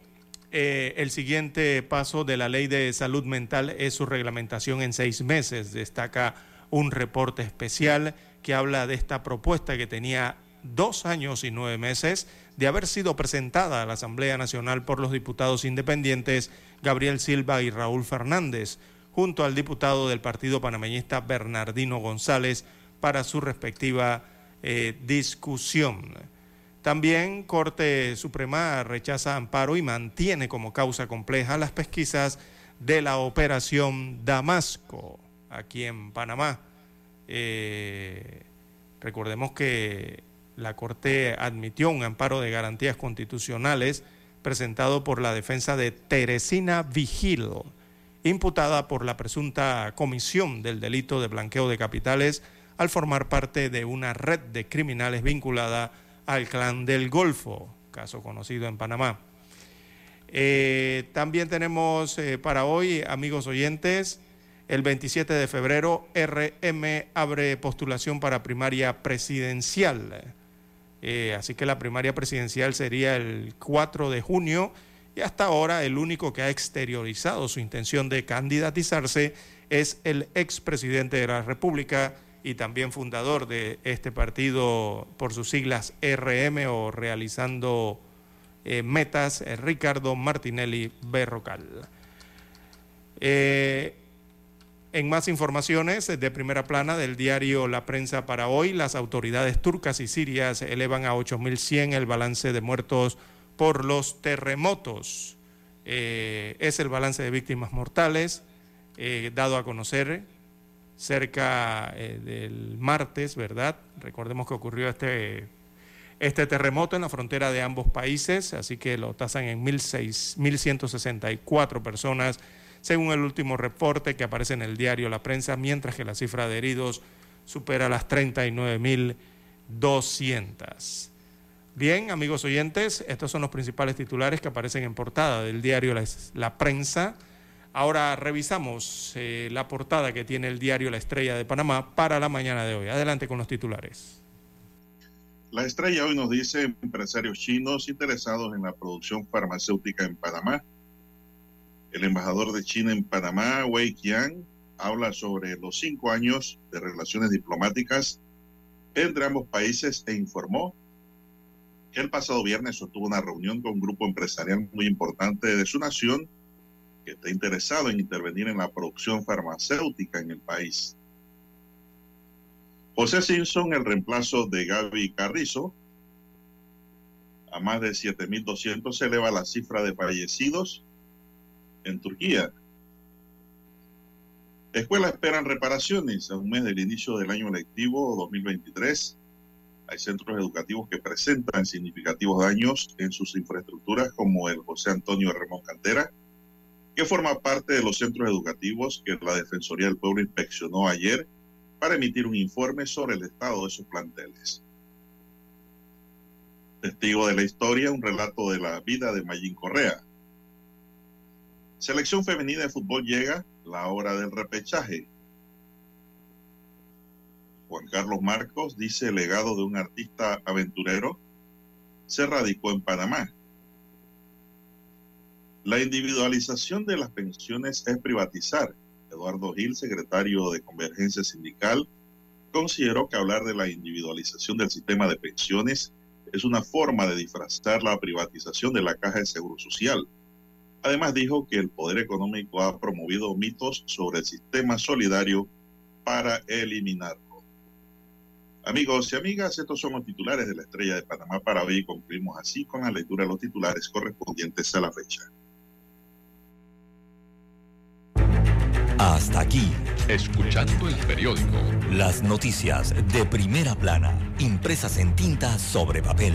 eh, el siguiente paso de la ley de salud mental es su reglamentación en seis meses. Destaca un reporte especial que habla de esta propuesta que tenía dos años y nueve meses de haber sido presentada a la Asamblea Nacional por los diputados independientes Gabriel Silva y Raúl Fernández, junto al diputado del Partido Panameñista Bernardino González, para su respectiva eh, discusión. También Corte Suprema rechaza amparo y mantiene como causa compleja las pesquisas de la operación Damasco, aquí en Panamá. Eh, recordemos que la Corte admitió un amparo de garantías constitucionales presentado por la defensa de Teresina Vigilo, imputada por la presunta comisión del delito de blanqueo de capitales al formar parte de una red de criminales vinculada al clan del Golfo, caso conocido en Panamá. Eh, también tenemos eh, para hoy, amigos oyentes, el 27 de febrero, RM abre postulación para primaria presidencial. Eh, así que la primaria presidencial sería el 4 de junio y hasta ahora el único que ha exteriorizado su intención de candidatizarse es el expresidente de la República, y también fundador de este partido por sus siglas RM o realizando eh, metas, Ricardo Martinelli Berrocal. Eh, en más informaciones de primera plana del diario La Prensa para hoy, las autoridades turcas y sirias elevan a 8.100 el balance de muertos por los terremotos. es el balance de víctimas mortales dado a conocer cerca eh, del martes, ¿verdad? Recordemos que ocurrió este, este terremoto en la frontera de ambos países, así que lo tasan en 1.164 personas, según el último reporte que aparece en el diario La Prensa, mientras que la cifra de heridos supera las 39.200. Bien, amigos oyentes, estos son los principales titulares que aparecen en portada del diario La, Prensa. Ahora revisamos eh, la portada que tiene el diario La Estrella de Panamá para la mañana de hoy. Adelante con los titulares. La Estrella hoy nos dice empresarios chinos interesados en la producción farmacéutica en Panamá. El embajador de China en Panamá, Wei Qian, habla sobre los cinco años de relaciones diplomáticas entre ambos países e informó que el pasado viernes sostuvo una reunión con un grupo empresarial muy importante de su nación que está interesado en intervenir en la producción farmacéutica en el país. José Simpson, el reemplazo de Gaby Carrizo, a más de 7.200 se eleva la cifra de fallecidos en Turquía. Escuelas esperan reparaciones a un mes del inicio del año lectivo 2023. Hay centros educativos que presentan significativos daños en sus infraestructuras, como el José Antonio Ramón Cantera, que forma parte de los centros educativos que la Defensoría del Pueblo inspeccionó ayer para emitir un informe sobre el estado de sus planteles. Testigo de la historia, un relato de la vida de Mayín Correa. Selección femenina de fútbol llega la hora del repechaje. Juan Carlos Marcos dice legado de un artista aventurero se radicó en Panamá la individualización de las pensiones es privatizar. Eduardo Gil, secretario de Convergencia Sindical, consideró que hablar de la individualización del sistema de pensiones es una forma de disfrazar la privatización de la caja de seguro social. Además dijo que el poder económico ha promovido mitos sobre el sistema solidario para eliminarlo. Amigos y amigas, estos son los titulares de la Estrella de Panamá para hoy y concluimos así con la lectura de los titulares correspondientes a la fecha. Hasta aquí, Escuchando el periódico. las noticias de primera plana, impresas en tinta sobre papel.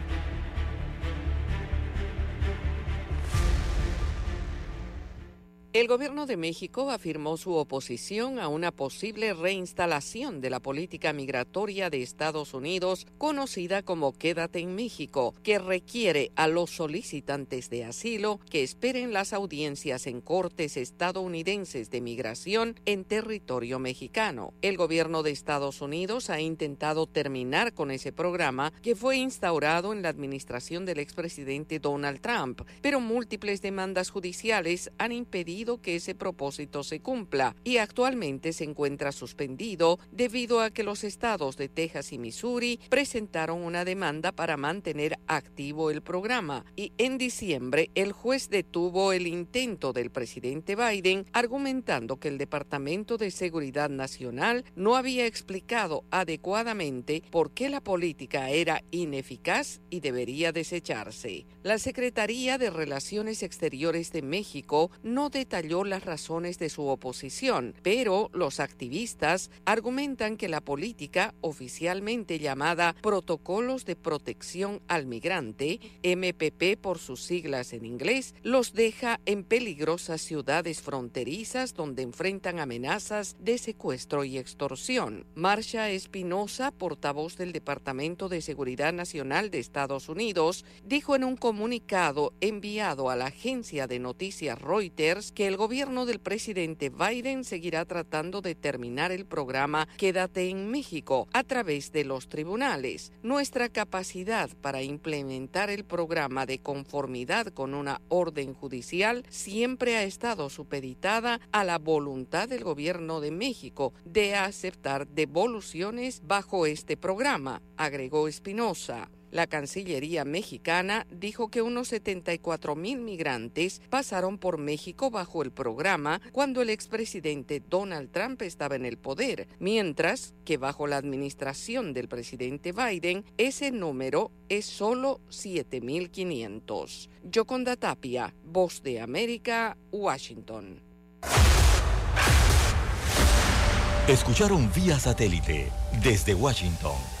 El gobierno de México afirmó su oposición a una posible reinstalación de la política migratoria de Estados Unidos, conocida como Quédate en México, que requiere a los solicitantes de asilo que esperen las audiencias en cortes estadounidenses de migración en territorio mexicano. El gobierno de Estados Unidos ha intentado terminar con ese programa que fue instaurado en la administración del expresidente Donald Trump, pero múltiples demandas judiciales han impedido que ese propósito se cumpla y actualmente se encuentra suspendido debido a que los estados de Texas y Missouri presentaron una demanda para mantener activo el programa y en diciembre el juez detuvo el intento del presidente Biden argumentando que el Departamento de Seguridad Nacional no había explicado adecuadamente por qué la política era ineficaz y debería desecharse. La Secretaría de Relaciones Exteriores de México no detalló las razones de su oposición, pero los activistas argumentan que la política oficialmente llamada Protocolos de Protección al Migrante, MPP por sus siglas en inglés, los deja en peligrosas ciudades fronterizas donde enfrentan amenazas de secuestro y extorsión. Marcia Espinosa, portavoz del Departamento de Seguridad Nacional de Estados Unidos, dijo en un comunicado enviado a la agencia de noticias Reuters que el gobierno del presidente Biden seguirá tratando de terminar el programa Quédate en México a través de los tribunales. Nuestra capacidad para implementar el programa de conformidad con una orden judicial siempre ha estado supeditada a la voluntad del gobierno de México de aceptar devoluciones bajo este programa, agregó Espinosa. La Cancillería mexicana dijo que unos 74 mil migrantes pasaron por México bajo el programa cuando el expresidente Donald Trump estaba en el poder, mientras que bajo la administración del presidente Biden ese número es solo 7.500. Yoconda Tapia, Voz de América, Washington. Escucharon vía satélite desde Washington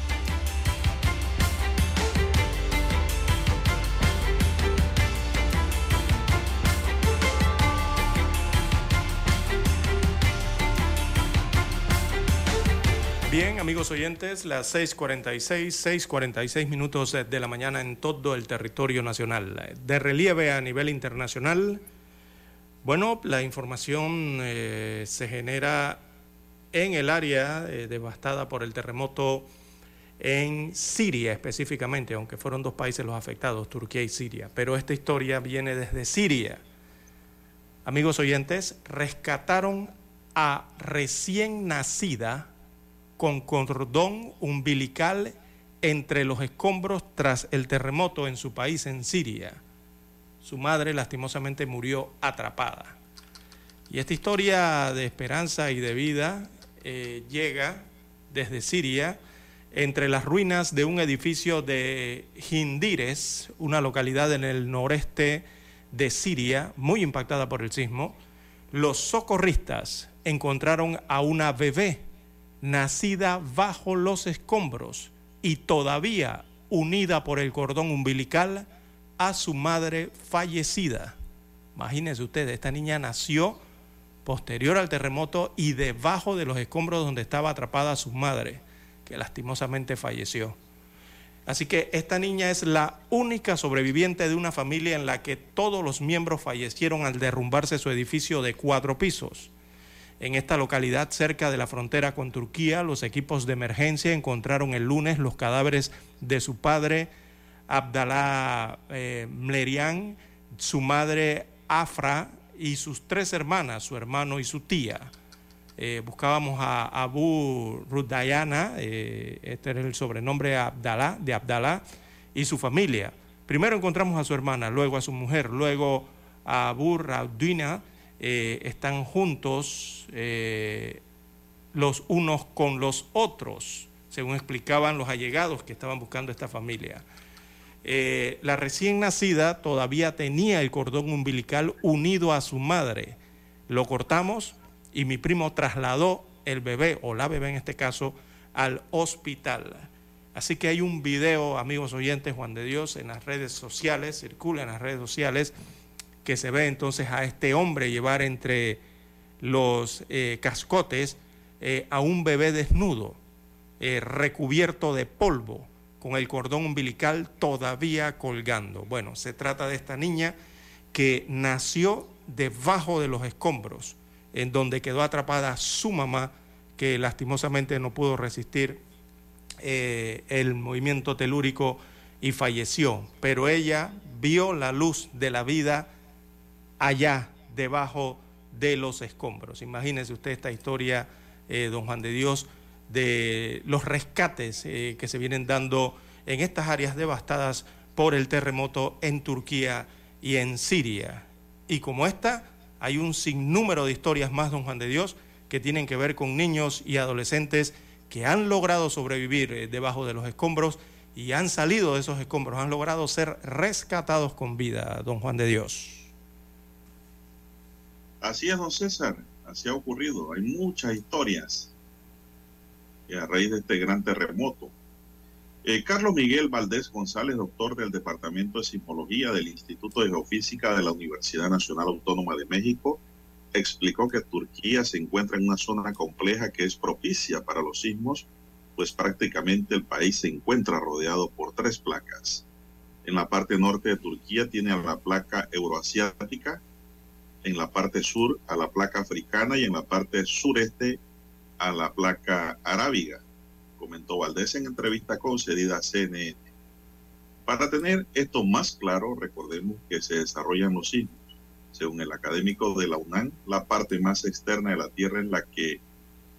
Bien, amigos oyentes, las 6:46, 6:46 minutos de la mañana en todo el territorio nacional. De relieve a nivel internacional, bueno, la información eh, se genera en el área eh, devastada por el terremoto en Siria específicamente, aunque fueron dos países los afectados, Turquía y Siria. Pero esta historia viene desde Siria. Amigos oyentes, rescataron a recién nacida con cordón umbilical entre los escombros tras el terremoto en su país, en Siria. Su madre lastimosamente murió atrapada. Y esta historia de esperanza y de vida eh, llega desde Siria entre las ruinas de un edificio de Hindires, una localidad en el noreste de Siria, muy impactada por el sismo, los socorristas encontraron a una bebé nacida bajo los escombros y todavía unida por el cordón umbilical a su madre fallecida. Imagínense ustedes, esta niña nació posterior al terremoto y debajo de los escombros donde estaba atrapada su madre que lastimosamente falleció. Así que esta niña es la única sobreviviente de una familia en la que todos los miembros fallecieron al derrumbarse su edificio de cuatro pisos. En esta localidad cerca de la frontera con Turquía, los equipos de emergencia encontraron el lunes los cadáveres de su padre Abdallah eh, Mlerian, su madre Afra y sus tres hermanas, su hermano y su tía. Eh, buscábamos a Abu Rudayana, eh, este era el sobrenombre Abdalá, de Abdalá, y su familia. Primero encontramos a su hermana, luego a su mujer, luego a Abu Raudina. Eh, están juntos los unos con los otros, según explicaban los allegados que estaban buscando esta familia. la recién nacida todavía tenía el cordón umbilical unido a su madre. Lo cortamos y mi primo trasladó el bebé, o la bebé en este caso, al hospital. Así que hay un video, amigos oyentes, Juan de Dios, en las redes sociales, circula en las redes sociales, que se ve entonces a este hombre llevar entre los eh, cascotes eh, a un bebé desnudo, eh, recubierto de polvo, con el cordón umbilical todavía colgando. Bueno, se trata de esta niña que nació debajo de los escombros en donde quedó atrapada su mamá, que lastimosamente no pudo resistir el movimiento telúrico y falleció. Pero ella vio la luz de la vida allá, debajo de los escombros. Imagínense usted esta historia, eh, don Juan de Dios, de los rescates eh, que se vienen dando en estas áreas devastadas por el terremoto en Turquía y en Siria. Y como esta, hay un sinnúmero de historias más, don Juan de Dios, que tienen que ver con niños y adolescentes que han logrado sobrevivir eh, debajo de los escombros y han salido de esos escombros, han logrado ser rescatados con vida, don Juan de Dios. Así es, don César, así ha ocurrido. Hay muchas historias a raíz de este gran terremoto eh, Carlos Miguel Valdés González, doctor del Departamento de Sismología del Instituto de Geofísica de la Universidad Nacional Autónoma de México, explicó que Turquía se encuentra en una zona compleja que es propicia para los sismos, pues prácticamente el país se encuentra rodeado por tres placas. En la parte norte de Turquía tiene a la placa euroasiática, en la parte sur a la placa africana y en la parte sureste a la placa arábiga comentó Valdés en entrevista concedida a CNN. Para tener esto más claro, recordemos que se desarrollan los sismos. Según el académico de la UNAM, la parte más externa de la Tierra en la que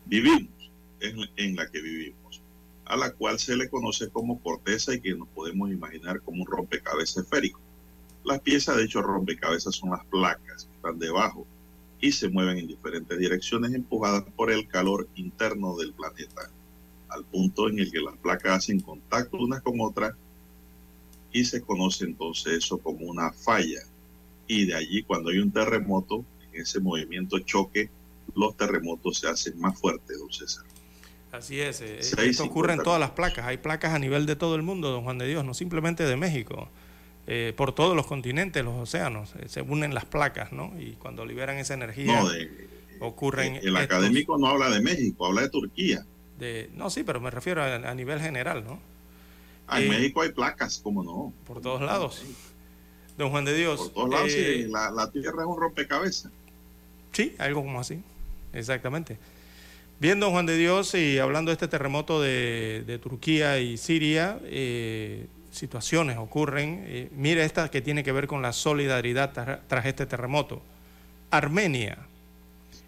vivimos, es en la que vivimos, a la cual se le conoce como corteza y que nos podemos imaginar como un rompecabezas esférico. Las piezas de hecho rompecabezas son las placas están debajo y se mueven en diferentes direcciones empujadas por el calor interno del planeta al punto en el que las placas hacen contacto unas con otras y se conoce entonces eso como una falla. Y de allí cuando hay un terremoto, en ese movimiento choque, los terremotos se hacen más fuertes, don César. Así es, eh, esto ocurre en todas las placas, hay placas a nivel de todo el mundo, don Juan de Dios, no simplemente de México. Eh, por todos los continentes, los océanos, eh, se unen las placas, ¿no? Y cuando liberan esa energía, ocurren... El académico no habla de México, habla de Turquía de... No, sí, pero me refiero a, a nivel general, ¿no? Ah, en Eh, México hay placas, ¿cómo no? Por todos lados. Don Juan de Dios. Por todos lados, eh, sí, la, la tierra es un rompecabezas. Sí, algo como así. Exactamente. Bien, don Juan de Dios, y hablando de este terremoto de, de Turquía y Siria, eh, situaciones ocurren. Eh, mire esta que tiene que ver con la solidaridad tra- tras este terremoto. Armenia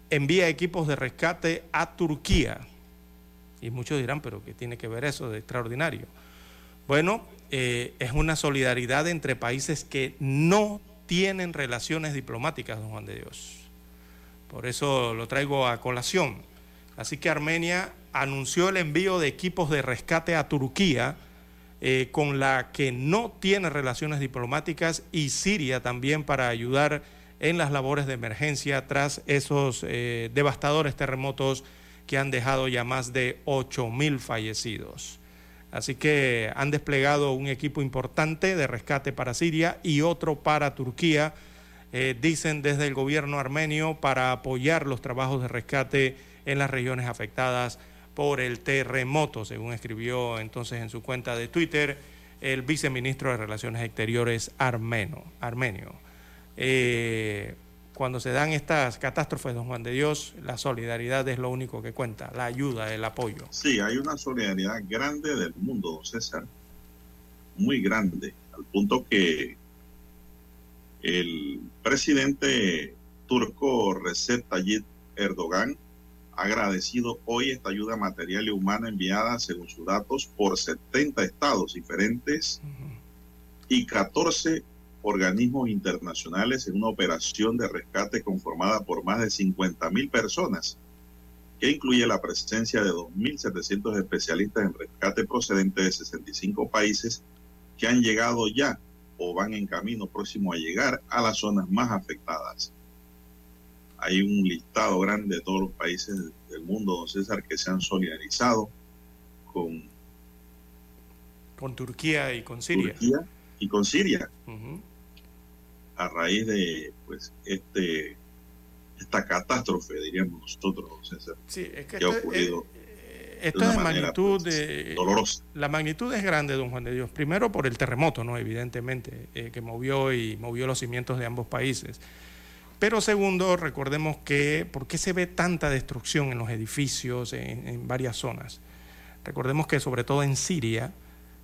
envía equipos de rescate a Turquía. Y muchos dirán, pero ¿qué tiene que ver eso de extraordinario? Bueno, eh, es una solidaridad entre países que no tienen relaciones diplomáticas, don Juan de Dios. Por eso lo traigo a colación. Así que Armenia anunció el envío de equipos de rescate a Turquía, eh, con la que no tiene relaciones diplomáticas, y Siria también para ayudar en las labores de emergencia tras esos eh, devastadores terremotos que han dejado ya más de 8 mil fallecidos. Así que han desplegado un equipo importante de rescate para Siria y otro para Turquía, eh, dicen desde el gobierno armenio, para apoyar los trabajos de rescate en las regiones afectadas por el terremoto, según escribió entonces en su cuenta de Twitter el viceministro de Relaciones Exteriores armeno, armenio. Eh, cuando se dan estas catástrofes, don Juan de Dios, la solidaridad es lo único que cuenta, la ayuda, el apoyo. Sí, hay una solidaridad grande del mundo, don César. Muy grande, al punto que el presidente turco Recep Tayyip Erdogan agradecido hoy esta ayuda material y humana enviada, según sus datos, por 70 estados diferentes y 14 organismos internacionales en una operación de rescate conformada por más de 50 mil personas, que incluye la presencia de 2.700 especialistas en rescate procedentes de 65 países que han llegado ya o van en camino próximo a llegar a las zonas más afectadas. Hay un listado grande de todos los países del mundo, don César, que se han solidarizado con Con Turquía y con Siria. Turquía y con Siria a raíz de pues este esta catástrofe, diríamos nosotros, don César, Sí, es que que ha ocurrido esto de una es de manera, magnitud pues, de... dolorosa. La magnitud es grande, don Juan de Dios. Primero por el terremoto, ¿no? Evidentemente, eh, que movió y movió los cimientos de ambos países. Pero segundo, recordemos que, ¿por qué se ve tanta destrucción en los edificios, en, varias zonas? Recordemos que sobre todo en Siria,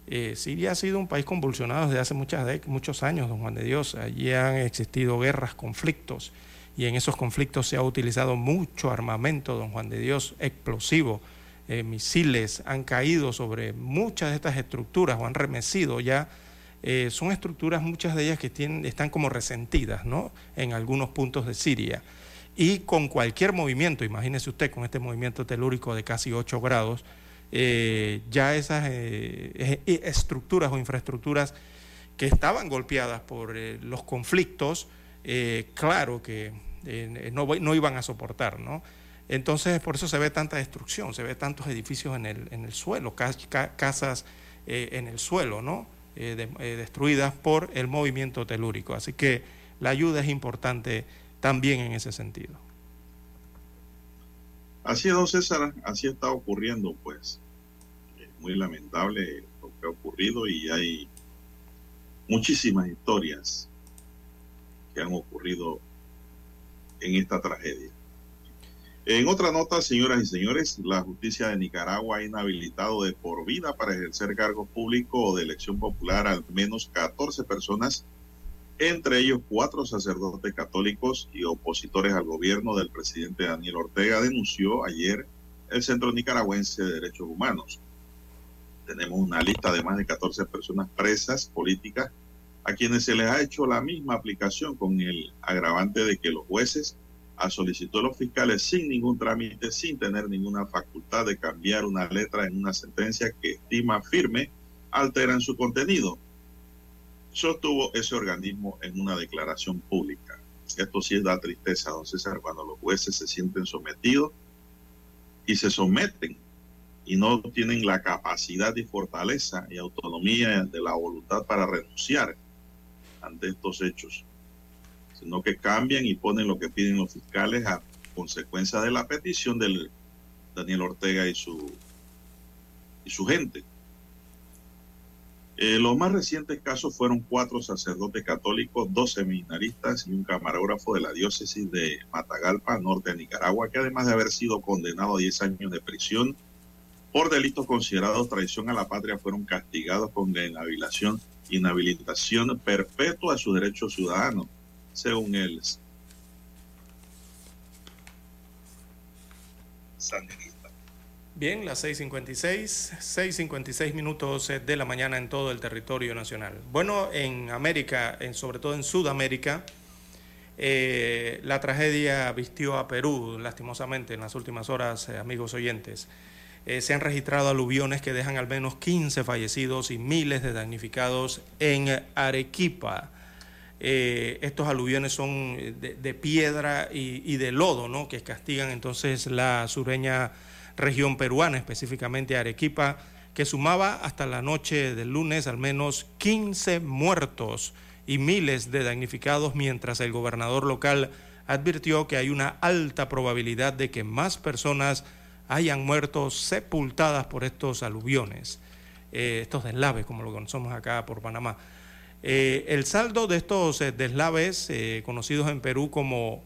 eh, Siria ha sido un país convulsionado desde hace muchos años, don Juan de Dios. Allí han existido guerras, conflictos, y en esos conflictos se ha utilizado mucho armamento, don Juan de Dios, explosivo. Eh, misiles han caído sobre muchas de estas estructuras o han remecido ya. Eh, son estructuras, muchas de ellas que tienen, están como resentidas, ¿no? En algunos puntos de Siria. Y con cualquier movimiento, imagínese usted con este movimiento telúrico de casi 8 grados, eh, ya esas eh, eh, estructuras o infraestructuras que estaban golpeadas por eh, los conflictos, claro que no, no iban a soportar, ¿no? Entonces, por eso se ve tanta destrucción, se ve tantos edificios en el, en el suelo, ca- ca- casas eh, en el suelo, ¿no? Eh, eh, destruidas por el movimiento telúrico. Así que la ayuda es importante también en ese sentido. Así es, don César, así está ocurriendo, pues. Es muy lamentable lo que ha ocurrido y hay muchísimas historias que han ocurrido en esta tragedia. En otra nota, señoras y señores, la justicia de Nicaragua ha inhabilitado de por vida para ejercer cargos públicos o de elección popular al menos 14 personas, entre ellos cuatro sacerdotes católicos y opositores al gobierno del presidente Daniel Ortega, denunció ayer el Centro Nicaragüense de Derechos Humanos. Tenemos una lista de más de 14 personas presas políticas a quienes se les ha hecho la misma aplicación con el agravante de que los jueces a solicitud de los fiscales sin ningún trámite, sin tener ninguna facultad de cambiar una letra en una sentencia que estima firme, alteran su contenido. Sostuvo ese organismo en una declaración pública. Esto sí da tristeza, don César, cuando los jueces se sienten sometidos y se someten y no tienen la capacidad y fortaleza y autonomía de la voluntad para renunciar ante estos hechos sino que cambian y ponen lo que piden los fiscales a consecuencia de la petición del Daniel Ortega y su y su gente. Eh, los más recientes casos fueron cuatro sacerdotes católicos, dos seminaristas y un camarógrafo de la diócesis de Matagalpa, norte de Nicaragua, que además de haber sido condenado a 10 años de prisión por delitos considerados traición a la patria, fueron castigados con inhabilitación, inhabilitación perpetua de sus derechos ciudadanos, según el sandinista. Bien, las 6.56, 6.56 minutos eh, de la mañana en todo el territorio nacional. Bueno, en América, en, sobre todo en Sudamérica, eh, la tragedia vistió a Perú, lastimosamente, en las últimas horas, eh, amigos oyentes. Se han registrado aluviones que dejan al menos 15 fallecidos y miles de damnificados en Arequipa. Eh, estos aluviones son de, de piedra y, y, de lodo, ¿no? Que castigan entonces la sureña región peruana, específicamente Arequipa, que sumaba hasta la noche del lunes al menos 15 muertos y miles de damnificados, mientras el gobernador local advirtió que hay una alta probabilidad de que más personas hayan muerto sepultadas por estos aluviones, eh, estos deslaves, como lo conocemos acá por Panamá. Eh, el saldo de estos eh, deslaves, eh, conocidos en Perú como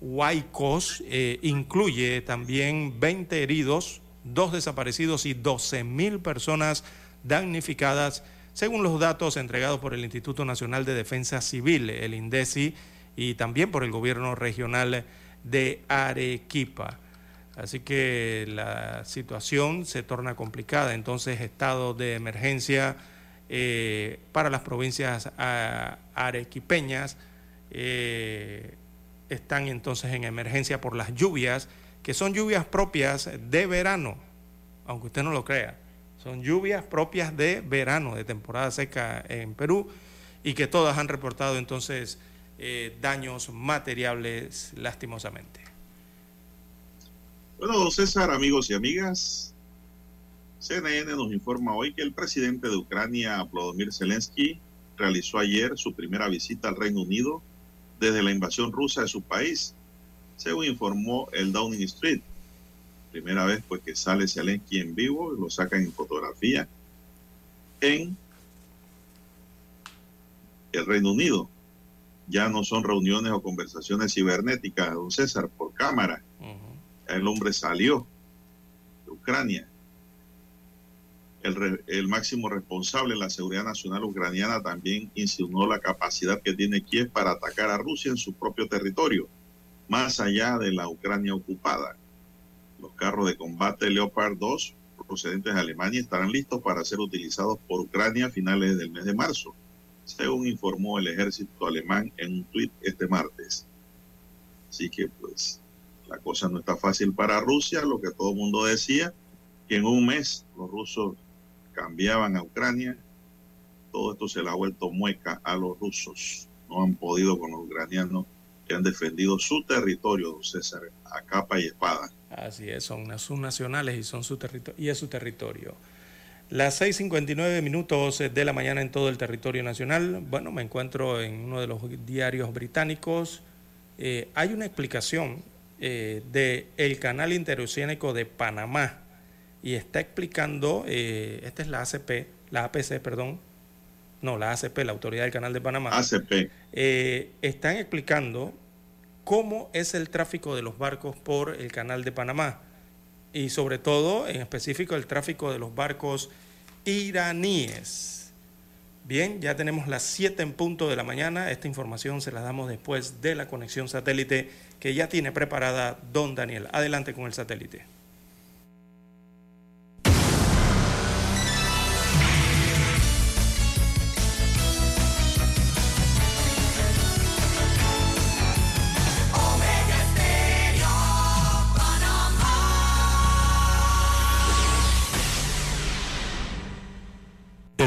huaicos, eh, incluye también 20 heridos, dos desaparecidos y 12 mil personas damnificadas, según los datos entregados por el Instituto Nacional de Defensa Civil, el INDECI, y también por el gobierno regional de Arequipa. Así que la situación se torna complicada. Entonces, estado de emergencia eh, para las provincias a, arequipeñas eh, están entonces en emergencia por las lluvias, que son lluvias propias de verano, aunque usted no lo crea. Son lluvias propias de verano, de temporada seca en Perú, y que todas han reportado entonces eh, daños materiales lastimosamente. Bueno, César, amigos y amigas, CNN nos informa hoy que el presidente de Ucrania, Vladimir Zelensky, realizó ayer su primera visita al Reino Unido desde la invasión rusa de su país, según informó el Downing Street. Primera vez pues que sale Zelensky en vivo, lo sacan en fotografía en el Reino Unido. Ya no son reuniones o conversaciones cibernéticas, don César, por cámara. Uh -huh. El hombre salió de Ucrania. El, máximo responsable de la seguridad nacional ucraniana también insinuó la capacidad que tiene Kiev para atacar a Rusia en su propio territorio, más allá de la Ucrania ocupada. Los carros de combate Leopard 2 procedentes de Alemania estarán listos para ser utilizados por Ucrania a finales del mes de marzo, según informó el ejército alemán en un tuit este martes. Así que pues la cosa no está fácil para Rusia, lo que todo el mundo decía, que en un mes los rusos cambiaban a Ucrania, todo esto se le ha vuelto mueca a los rusos. No han podido con los ucranianos que han defendido su territorio, don César, a capa y espada. Así es, son sus nacionales y, son su y es su territorio. Las 6.59 minutos de la mañana en todo el territorio nacional. Bueno, me encuentro en uno de los diarios británicos. Eh, hay una explicación eh, del canal interoceánico de Panamá y está explicando, eh, esta es la ACP, la APC, perdón, no, la ACP, la Autoridad del Canal de Panamá. ACP. Eh, están explicando cómo es el tráfico de los barcos por el Canal de Panamá y sobre todo, en específico, el tráfico de los barcos iraníes. Bien, ya tenemos las 7 en punto de la mañana. Esta información se la damos después de la conexión satélite que ya tiene preparada don Daniel. Adelante con el satélite.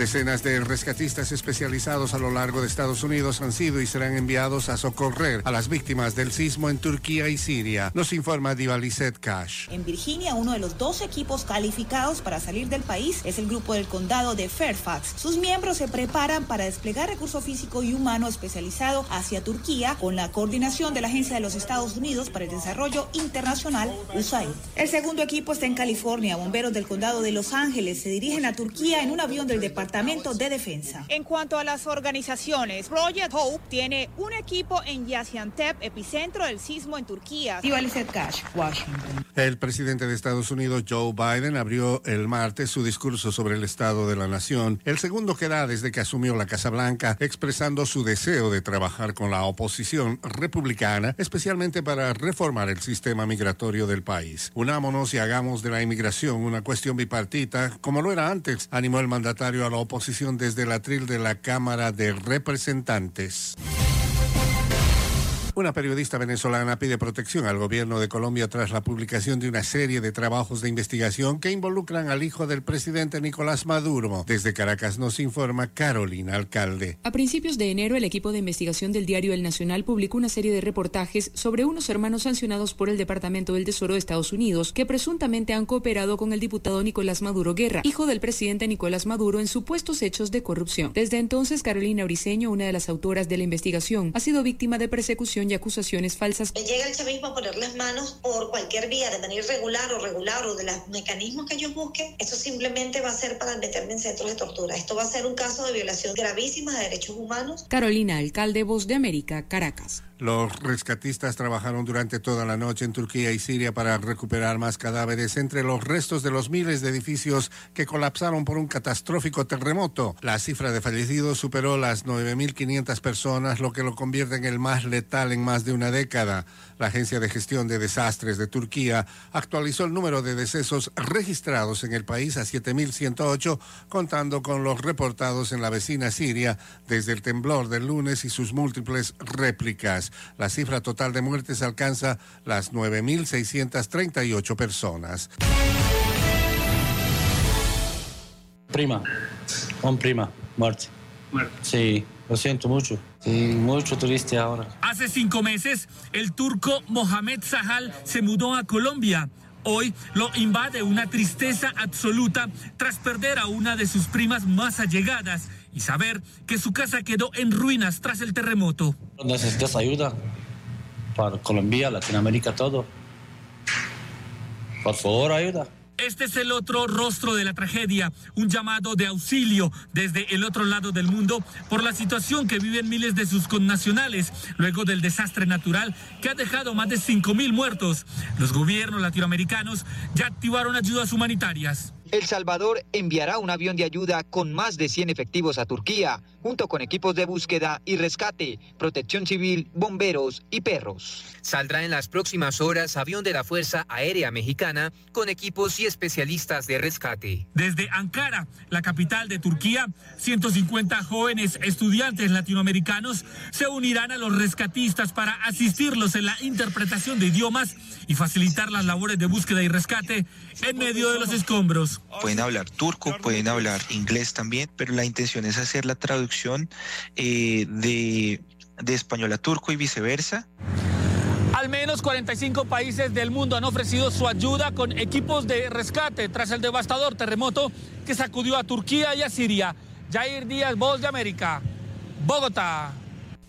Decenas de rescatistas especializados a lo largo de Estados Unidos han sido y serán enviados a socorrer a las víctimas del sismo en Turquía y Siria, nos informa Divalicet Cash. En Virginia, uno de los dos equipos calificados para salir del país es el grupo del condado de Fairfax. Sus miembros se preparan para desplegar recurso físico y humano especializado hacia Turquía con la coordinación de la Agencia de los Estados Unidos para el Desarrollo Internacional, USAID. El segundo equipo está en California. Bomberos del condado de Los Ángeles se dirigen a Turquía en un avión del Departamento de Defensa. En cuanto a las organizaciones, Project Hope tiene un equipo en Gaziantep, epicentro del sismo en Turquía. Cash, Washington. El presidente de Estados Unidos, Joe Biden, abrió el martes su discurso sobre el estado de la nación, el segundo que da desde que asumió la Casa Blanca, expresando su deseo de trabajar con la oposición republicana, especialmente para reformar el sistema migratorio del país. Unámonos y hagamos de la inmigración una cuestión bipartita, como lo era antes, animó el mandatario a la oposición desde el atril de la Cámara de Representantes. Una periodista venezolana pide protección al gobierno de Colombia tras la publicación de una serie de trabajos de investigación que involucran al hijo del presidente Nicolás Maduro. Desde Caracas nos informa Carolina Alcalde. A principios de enero, el equipo de investigación del diario El Nacional publicó una serie de reportajes sobre unos hermanos sancionados por el Departamento del Tesoro de Estados Unidos que presuntamente han cooperado con el diputado Nicolás Maduro Guerra, hijo del presidente Nicolás Maduro, en supuestos hechos de corrupción. Desde entonces, Carolina Briceño, una de las autoras de la investigación, ha sido víctima de persecución y acusaciones falsas. Llega el chavismo a poner las manos por cualquier vía, de manera irregular o regular o de los mecanismos que ellos busquen. Eso simplemente va a ser para meterme en centros de tortura. Esto va a ser un caso de violación gravísima de derechos humanos. Carolina, alcalde Voz de América, Caracas. Los rescatistas trabajaron durante toda la noche en Turquía y Siria para recuperar más cadáveres entre los restos de los miles de edificios que colapsaron por un catastrófico terremoto. La cifra de fallecidos superó las 9.500 personas, lo que lo convierte en el más letal en más de una década. La Agencia de Gestión de Desastres de Turquía actualizó el número de decesos registrados en el país a 7.108, contando con los reportados en la vecina Siria desde el temblor del lunes y sus múltiples réplicas. La cifra total de muertes alcanza las 9.638 personas. Prima, un prima, muerte. Sí, lo siento mucho. Sí, mucho triste ahora. Hace cinco meses, el turco Mohamed Sahal se mudó a Colombia. Hoy lo invade una tristeza absoluta tras perder a una de sus primas más allegadas y saber que su casa quedó en ruinas tras el terremoto. ¿Necesitas ayuda? Para Colombia, Latinoamérica, todo. Por favor, ayuda. Este es el otro rostro de la tragedia, un llamado de auxilio desde el otro lado del mundo por la situación que viven miles de sus connacionales luego del desastre natural que ha dejado más de 5.000 muertos. Los gobiernos latinoamericanos ya activaron ayudas humanitarias. El Salvador enviará un avión de ayuda con más de 100 efectivos a Turquía, junto con equipos de búsqueda y rescate, protección civil, bomberos y perros. Saldrá en las próximas horas avión de la Fuerza Aérea Mexicana con equipos y especialistas de rescate. Desde Ankara, la capital de Turquía, 150 jóvenes estudiantes latinoamericanos se unirán a los rescatistas para asistirlos en la interpretación de idiomas y facilitar las labores de búsqueda y rescate en medio de los escombros. Pueden hablar turco, pueden hablar inglés también, pero la intención es hacer la traducción eh, de, de español a turco y viceversa. Al menos 45 países del mundo han ofrecido su ayuda con equipos de rescate tras el devastador terremoto que sacudió a Turquía y a Siria. Jair Díaz, Voz de América, Bogotá.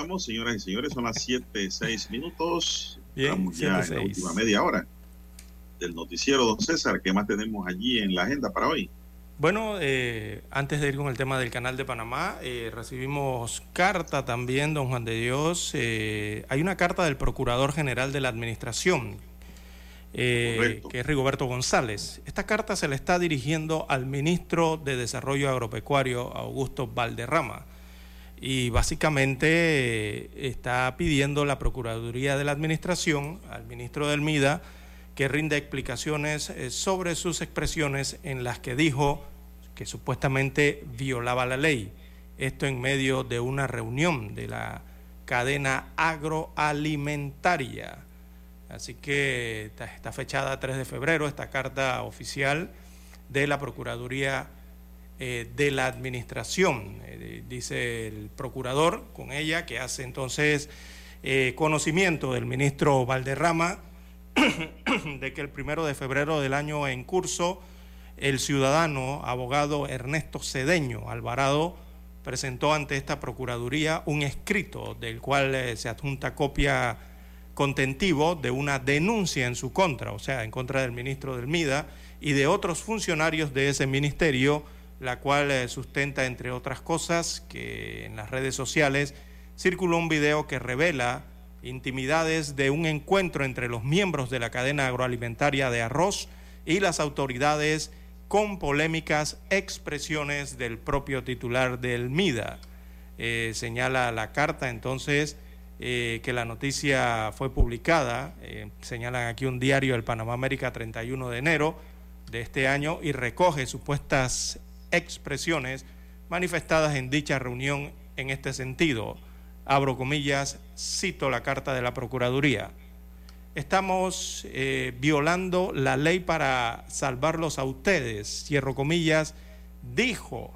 Avanzamos, señoras y señores, son las 7, 6 minutos. Bien, Estamos ya siete, en la última media hora del noticiero, don César. ¿Qué más tenemos allí en la agenda para hoy? Bueno, eh, antes de ir con el tema del canal de Panamá, eh, recibimos carta también, don Juan de Dios. eh, hay una carta del Procurador General de la Administración, eh, que es Rigoberto González. Esta carta se le está dirigiendo al ministro de Desarrollo Agropecuario, Augusto Valderrama. Y básicamente eh, está pidiendo la Procuraduría de la Administración al ministro del MIDA que rinda explicaciones eh, sobre sus expresiones en las que dijo que supuestamente violaba la ley. Esto en medio de una reunión de la cadena agroalimentaria. Así que está, fechada 3 de febrero esta carta oficial de la Procuraduría eh, de la Administración. Eh, dice el procurador con ella que hace entonces eh, conocimiento del ministro Valderrama de que el primero de febrero del año en curso, el ciudadano abogado Ernesto Cedeño Alvarado presentó ante esta Procuraduría un escrito del cual se adjunta copia contentivo de una denuncia en su contra, o sea, en contra del ministro del MIDA y de otros funcionarios de ese ministerio, la cual eh, sustenta, entre otras cosas, que en las redes sociales circuló un video que revela intimidades de un encuentro entre los miembros de la cadena agroalimentaria de arroz y las autoridades con polémicas expresiones del propio titular del MIDA. Eh, señala la carta entonces eh, que la noticia fue publicada, señalan aquí un diario, el Panamá América 31 de enero de este año, y recoge supuestas expresiones manifestadas en dicha reunión en este sentido. Abro comillas, cito la carta de la Procuraduría. Estamos eh, violando la ley para salvarlos a ustedes, cierro comillas, dijo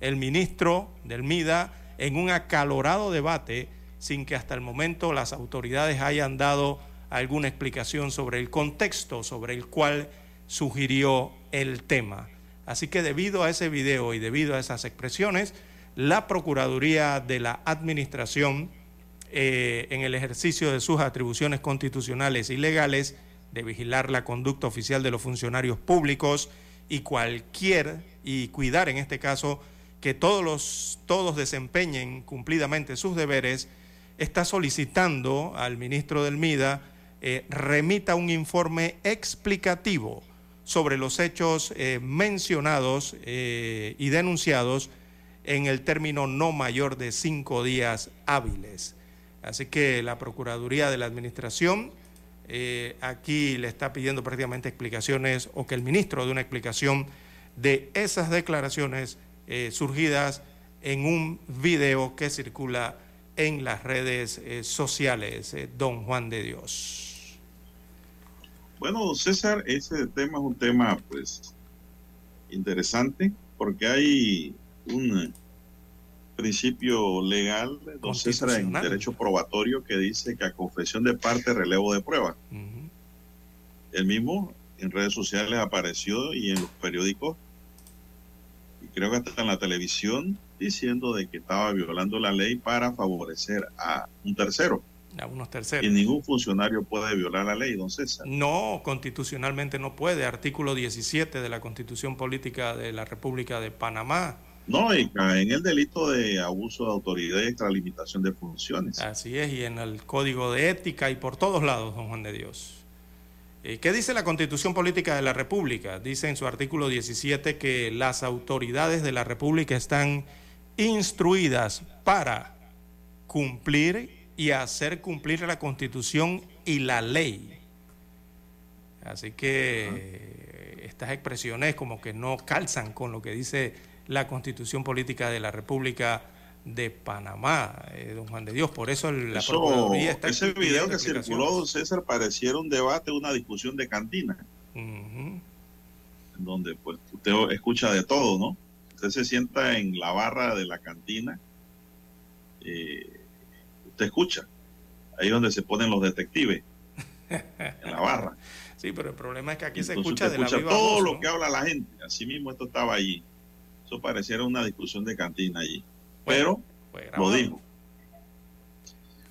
el ministro del MIDA en un acalorado debate sin que hasta el momento las autoridades hayan dado alguna explicación sobre el contexto sobre el cual sugirió el tema. Así que debido a ese video y debido a esas expresiones, la Procuraduría de la Administración, eh, en el ejercicio de sus atribuciones constitucionales y legales, de vigilar la conducta oficial de los funcionarios públicos y cualquier, y cuidar en este caso, que todos, los, todos desempeñen cumplidamente sus deberes, está solicitando al ministro del MIDA eh, remita un informe explicativo sobre los hechos eh, mencionados eh, y denunciados en el término no mayor de cinco días hábiles. Así que la Procuraduría de la Administración eh, aquí le está pidiendo prácticamente explicaciones o que el ministro dé una explicación de esas declaraciones surgidas en un video que circula en las redes sociales, don Juan de Dios. Bueno, César, ese tema es un tema, pues, interesante, porque hay un eh, principio legal, don César, en derecho probatorio que dice que a confesión de parte, relevo de prueba. El mismo en redes sociales apareció y en los periódicos, y creo que hasta en la televisión, diciendo de que estaba violando la ley para favorecer a un tercero. Y ningún funcionario puede violar la ley, don César. No, constitucionalmente no puede. Artículo 17 de la Constitución Política de la República de Panamá. No, y en el delito de abuso de autoridad y extralimitación de funciones. Así es, y en el Código de Ética y por todos lados, don Juan de Dios. Eh, ¿Qué dice la Constitución Política de la República? Dice en su artículo 17 que las autoridades de la República están instruidas para cumplir y hacer cumplir la Constitución y la ley. Así que estas expresiones como que no calzan con lo que dice la Constitución Política de la República de Panamá, eh, don Juan de Dios. Por eso la Eso, Procuraduría está ese video que circuló, César, pareciera un debate, una discusión de cantina, en donde pues usted escucha de todo, ¿no? Usted se sienta en la barra de la cantina, eh, usted escucha, ahí es donde se ponen los detectives, en la barra. Sí, pero el problema es que aquí se escucha de la viva todo voz, lo que habla la gente, así mismo esto estaba allí. Eso pareciera una discusión de cantina allí, pero lo dijo.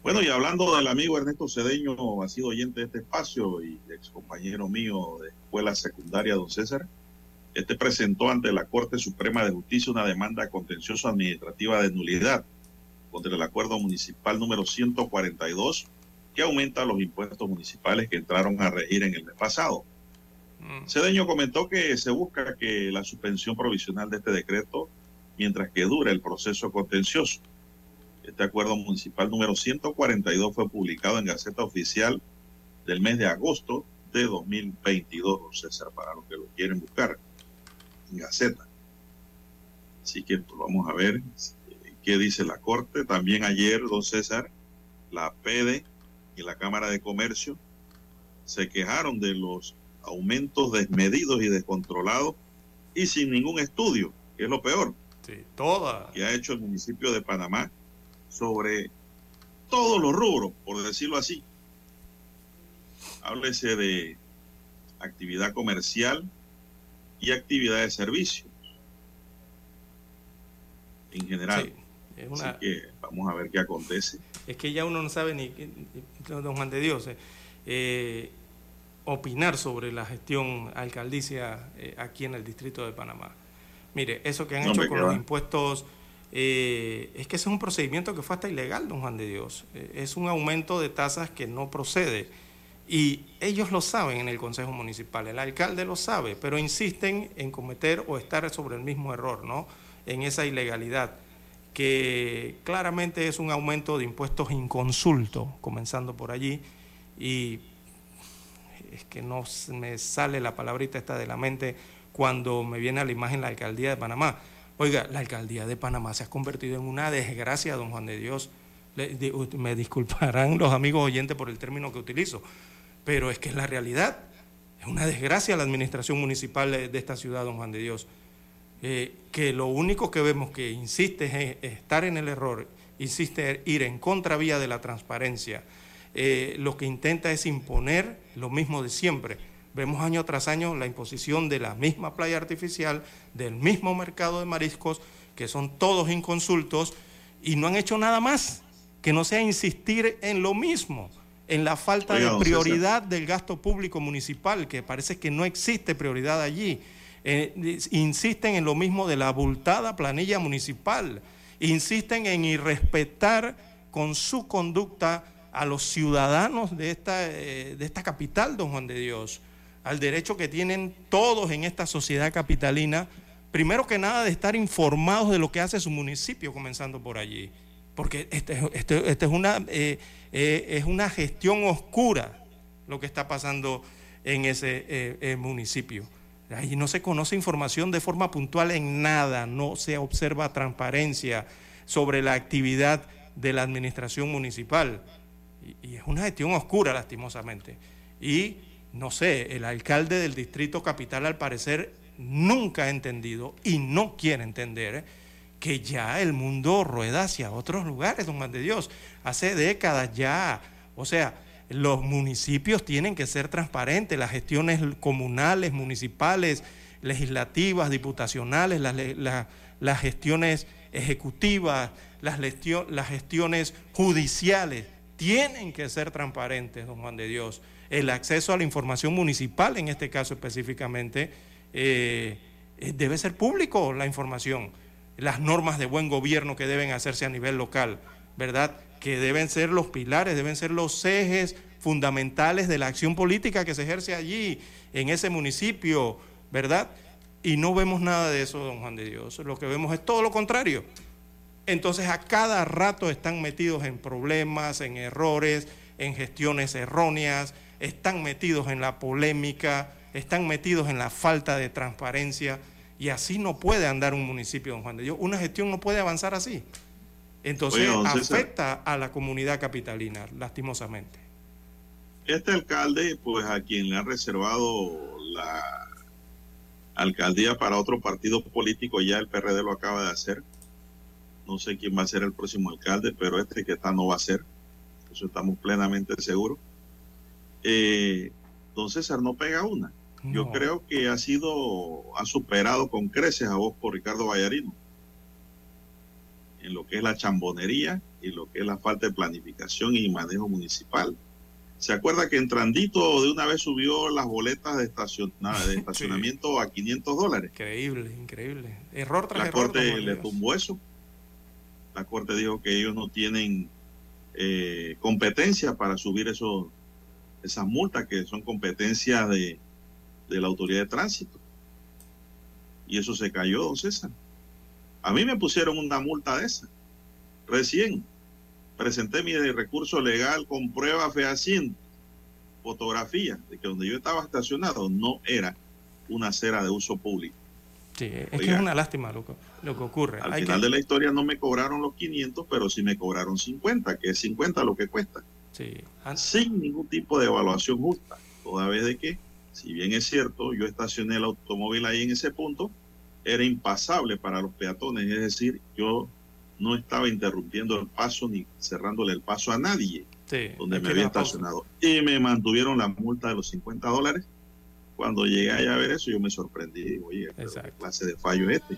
Bueno, y hablando del amigo Ernesto Cedeño, ha sido oyente de este espacio y ex compañero mío de escuela secundaria, don César. Este presentó ante la Corte Suprema de Justicia una demanda contencioso administrativa de nulidad contra el acuerdo municipal número 142 que aumenta los impuestos municipales que entraron a regir en el mes pasado. Cedeño comentó que se busca que la suspensión provisional de este decreto mientras que dure el proceso contencioso. Este acuerdo municipal número 142 fue publicado en Gaceta Oficial del mes de agosto de 2022, don César, para los que lo quieren buscar en Gaceta. Así que pues, vamos a ver qué dice la Corte. También ayer, don César, la PEDE y la Cámara de Comercio se quejaron de los aumentos desmedidos y descontrolados y sin ningún estudio, que es lo peor Sí, toda. que ha hecho el municipio de Panamá sobre todos los rubros, por decirlo así. Háblese de actividad comercial y actividad de servicio en general. Sí, es una- Así que vamos a ver qué acontece. Es que ya uno no sabe ni, don Juan de Dios, eh, eh, opinar sobre la gestión alcaldicia eh, aquí en el distrito de Panamá. Mire, eso que han No, hecho con ¿qué los impuestos, es que ese es un procedimiento que fue hasta ilegal, don Juan de Dios. Es un aumento de tasas que no procede. Y ellos lo saben en el Consejo Municipal, el alcalde lo sabe, pero insisten en cometer o estar sobre el mismo error, ¿no? En esa ilegalidad, que claramente es un aumento de impuestos inconsulto, comenzando por allí, y es que no me sale la palabrita esta de la mente cuando me viene a la imagen la alcaldía de Panamá. Oiga, la alcaldía de Panamá se ha convertido en una desgracia, don Juan de Dios. Me disculparán los amigos oyentes por el término que utilizo, pero es que es la realidad. Es una desgracia la administración municipal de esta ciudad, don Juan de Dios. Eh, que lo único que vemos que insiste es estar en el error, insiste en ir en contravía de la transparencia. Eh, lo que intenta es imponer lo mismo de siempre. Vemos año tras año la imposición de la misma playa artificial, del mismo mercado de mariscos, que son todos inconsultos, y no han hecho nada más que no sea insistir en lo mismo, en la falta Oiga, de prioridad del gasto público municipal, que parece que no existe prioridad allí. Eh, insisten en lo mismo de la abultada planilla municipal, insisten en irrespetar con su conducta a los ciudadanos de esta, eh, de esta capital, don Juan de Dios, al derecho que tienen todos en esta sociedad capitalina, primero que nada de estar informados de lo que hace su municipio, comenzando por allí. Porque este, este- este es, una, eh, es una gestión oscura lo que está pasando en ese municipio. Ahí no se conoce información de forma puntual en nada, no se observa transparencia sobre la actividad de la administración municipal. Y, y es una gestión oscura, lastimosamente. Y no sé, el alcalde del distrito capital al parecer nunca ha entendido y no quiere entender que ya el mundo rueda hacia otros lugares, don Juan de Dios. Hace décadas ya. O sea, los municipios tienen que ser transparentes, las gestiones comunales, municipales, legislativas, diputacionales, las, las gestiones ejecutivas, las gestiones judiciales, tienen que ser transparentes, don Juan de Dios. El acceso a la información municipal, en este caso específicamente, eh, eh, debe ser público la información. Las normas de buen gobierno que deben hacerse a nivel local, ¿verdad? Que deben ser los pilares, deben ser los ejes fundamentales de la acción política que se ejerce allí, en ese municipio, ¿verdad? Y no vemos nada de eso, don Juan de Dios. Lo que vemos es todo lo contrario. Entonces a cada rato están metidos en problemas, en errores, en gestiones erróneas, están metidos en la polémica, están metidos en la falta de transparencia y así no puede andar un municipio, don Juan de Dios. Una gestión no puede avanzar así. Entonces Oiga, afecta a la comunidad capitalina, lastimosamente. Este alcalde, pues a quien le ha reservado la alcaldía para otro partido político, ya el PRD lo acaba de hacer. No sé quién va a ser el próximo alcalde, pero este que está no va a ser. Eso estamos plenamente seguros. Eh, don César no pega una. Yo creo que ha sido, ha superado con creces a vos por Ricardo Vallarino en lo que es la chambonería y lo que es la falta de planificación y manejo municipal. ¿Se acuerda que en Trandito de una vez subió las boletas de, de estacionamiento a 500 dólares? Increíble, increíble. Error tras La error. Corte le tumbó eso. La Corte dijo que ellos no tienen eh, competencia para subir esos, esas multas que son competencias de, de la autoridad de tránsito. Y eso se cayó, don César. A mí me pusieron una multa de esa. Recién presenté mi recurso legal con prueba fehaciente, fotografía de que donde yo estaba estacionado no era una acera de uso público. Sí, es que es una lástima lo que, lo que ocurre. Al Hay final que- de la historia no me cobraron los 500, pero sí me cobraron 50, que es 50 lo que cuesta. Sí. Sin ningún tipo de evaluación justa. Toda vez de que, si bien es cierto, yo estacioné el automóvil ahí en ese punto, era impasable para los peatones, es decir, yo no estaba interrumpiendo el paso ni cerrándole el paso a nadie Sí, donde me había estacionado. Y me mantuvieron la multa de los 50 dólares. Cuando llegué allá a ver eso, yo me sorprendí. Digo, Oye, pero ¿qué clase de fallo es este?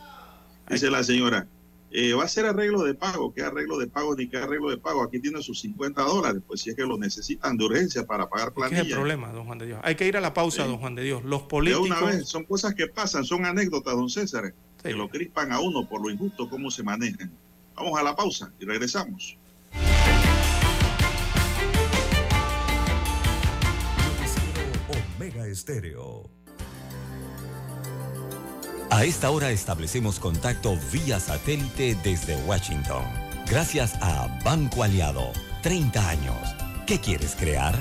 Dice la señora, eh, va a ser arreglo de pago. ¿Qué arreglo de pago ni qué arreglo de pago? Aquí tiene sus 50 dólares. Pues si es que lo necesitan de urgencia para pagar Es que es planilla. el problema, don Juan de Dios. Hay que ir a la pausa, Sí. don Juan de Dios. Los De políticos. una vez, son cosas que pasan, son anécdotas, don César, que lo crispan a uno por lo injusto, cómo se manejan. Vamos a la pausa y regresamos. Omega Estéreo. A esta hora establecemos contacto vía satélite desde Washington. Gracias a Banco Aliado. 30 años. ¿Qué quieres crear?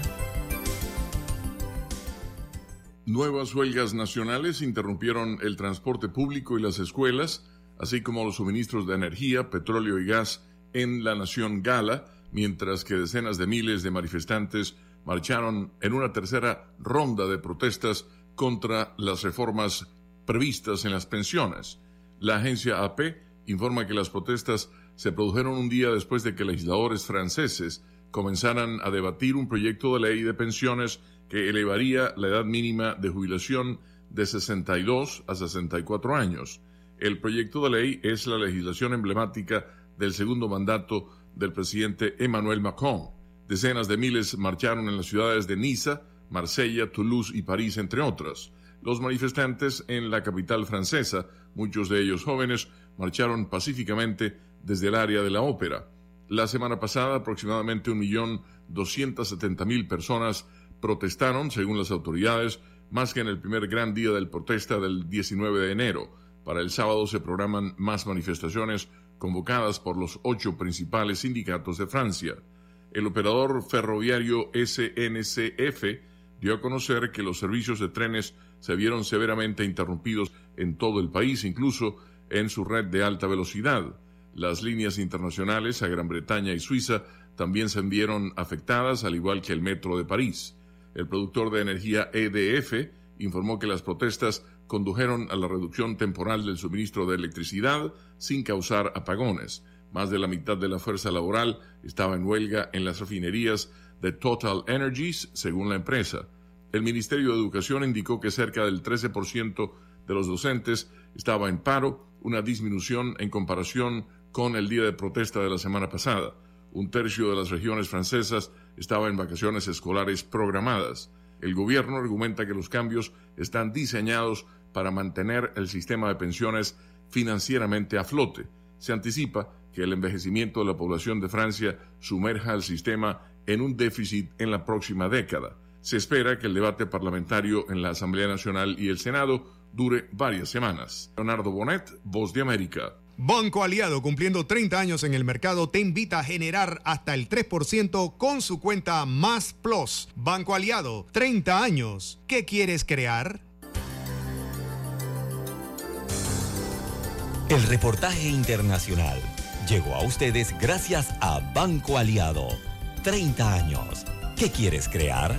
Nuevas huelgas nacionales interrumpieron el transporte público y las escuelas, así como los suministros de energía, petróleo y gas en la nación Gala, mientras que decenas de miles de manifestantes marcharon en una tercera ronda de protestas contra las reformas previstas en las pensiones. La agencia AP informa que las protestas se produjeron un día después de que legisladores franceses comenzaran a debatir un proyecto de ley de pensiones que elevaría la edad mínima de jubilación de 62 a 64 años. El proyecto de ley es la legislación emblemática del segundo mandato del presidente Emmanuel Macron. Decenas de miles marcharon en las ciudades de Niza, Marsella, Toulouse y París, entre otras. Los manifestantes en la capital francesa, muchos de ellos jóvenes, marcharon pacíficamente desde el área de la ópera. La semana pasada, aproximadamente 1.270.000 personas protestaron, según las autoridades, más que en el primer gran día del protesta del 19 de enero. Para el sábado se programan más manifestaciones convocadas por los ocho principales sindicatos de Francia. El operador ferroviario SNCF dio a conocer que los servicios de trenes se vieron severamente interrumpidos en todo el país, incluso en su red de alta velocidad. Las líneas internacionales a Gran Bretaña y Suiza también se vieron afectadas, al igual que el metro de París. El productor de energía EDF informó que las protestas condujeron a la reducción temporal del suministro de electricidad sin causar apagones. Más de la mitad de la fuerza laboral estaba en huelga en las refinerías de Total Energies, según la empresa. El Ministerio de Educación indicó que cerca del 13% de los docentes estaba en paro, una disminución en comparación con el día de protesta de la semana pasada. Un tercio de las regiones francesas estaba en vacaciones escolares programadas. El gobierno argumenta que los cambios están diseñados para mantener el sistema de pensiones financieramente a flote. Se anticipa que el envejecimiento de la población de Francia sumerja al sistema en un déficit en la próxima década. Se espera que el debate parlamentario en la Asamblea Nacional y el Senado dure varias semanas. Leonardo Bonet, Voz de América. Banco Aliado, cumpliendo 30 años en el mercado, te invita a generar hasta el 3% con su cuenta Más Plus. Banco Aliado, 30 años. ¿Qué quieres crear? El reportaje internacional, llegó a ustedes gracias a Banco Aliado. 30 años. ¿Qué quieres crear?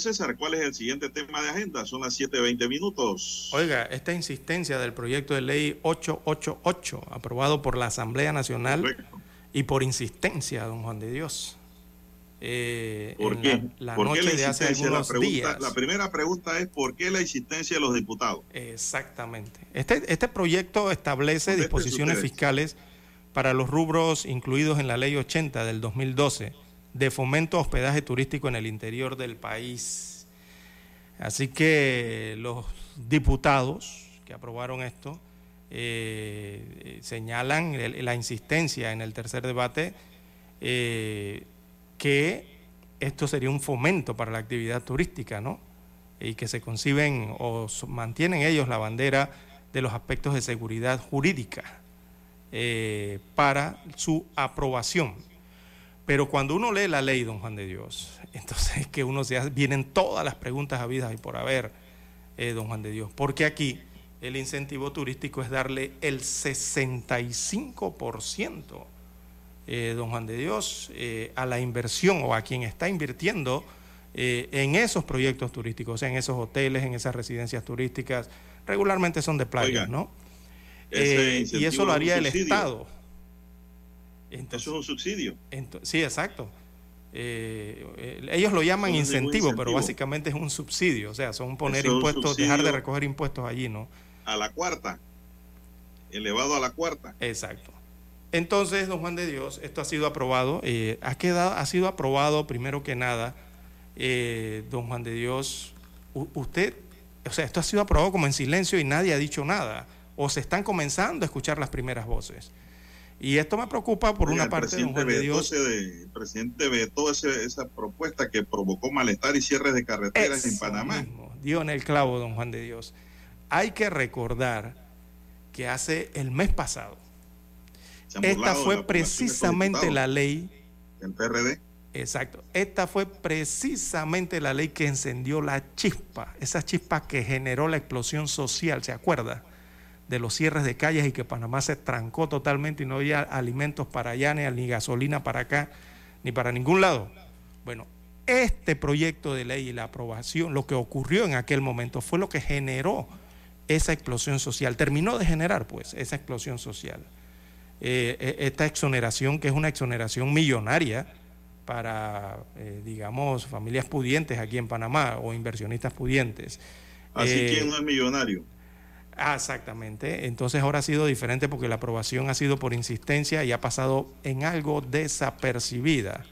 César. ¿Cuál es el siguiente tema de agenda? Son las 7.20 minutos. Oiga, esta insistencia del proyecto de ley 888, aprobado por la Asamblea Nacional y por insistencia, don Juan de Dios. Eh, ¿Por en qué? La, la ¿Por qué noche la de hace? La, algunos pregunta, días. la primera pregunta es ¿por qué la insistencia de los diputados? Exactamente. Este, este proyecto establece disposiciones fiscales para los rubros incluidos en la Ley 80 del 2012 de fomento a hospedaje turístico en el interior del país. Así que los diputados que aprobaron esto eh, señalan la insistencia en el tercer debate eh, que esto sería un fomento para la actividad turística, ¿no? Y que se conciben o mantienen ellos la bandera de los aspectos de seguridad jurídica eh, para su aprobación. Pero cuando uno lee la ley, don Juan de Dios, entonces es que uno se hace, vienen todas las preguntas habidas y por haber, eh, don Juan de Dios, porque aquí el incentivo turístico es darle el 65%, eh, don Juan de Dios, eh, a la inversión o a quien está invirtiendo eh, en esos proyectos turísticos, o sea, en esos hoteles, en esas residencias turísticas, regularmente son de playas, Oiga, ¿no? Eh, y eso lo haría el subsidio. Estado. Eso es un subsidio. Sí, exacto. Eh, ellos lo llaman incentivo, pero básicamente es un subsidio, o sea, son poner Eso impuestos, dejar de recoger impuestos allí, ¿no? A la cuarta. Elevado a la cuarta. Exacto. Entonces, don Juan de Dios, esto ha sido aprobado, eh, ha, quedado, ha sido aprobado primero que nada, eh, don Juan de Dios, usted, o sea, esto ha sido aprobado como en silencio y nadie ha dicho nada, o se están comenzando a escuchar las primeras voces. Y esto me preocupa por una el parte, don presidente Juan de Dios. de- el presidente vetó ese- esa propuesta que provocó malestar y cierres de carreteras en Panamá. mismo, dio en el clavo, don Juan de Dios. Hay que recordar que hace el mes pasado, esta fue la precisamente la ley del PRD. Exacto. Esta fue precisamente la ley que encendió la chispa, esa chispa que generó la explosión social, ¿se acuerda? De los cierres de calles y que Panamá se trancó totalmente y no había alimentos para allá, ni, gasolina para acá, ni para ningún lado. Bueno, este proyecto de ley y la aprobación, lo que ocurrió en aquel momento fue lo que generó esa explosión social, terminó de generar pues esa explosión social. Eh, eh, esta exoneración, que es una exoneración millonaria para, eh, digamos, familias pudientes aquí en Panamá o inversionistas pudientes. Así Eh, que no es millonario. Ah, exactamente. Entonces ahora ha sido diferente porque la aprobación ha sido por insistencia y ha pasado en algo desapercibida.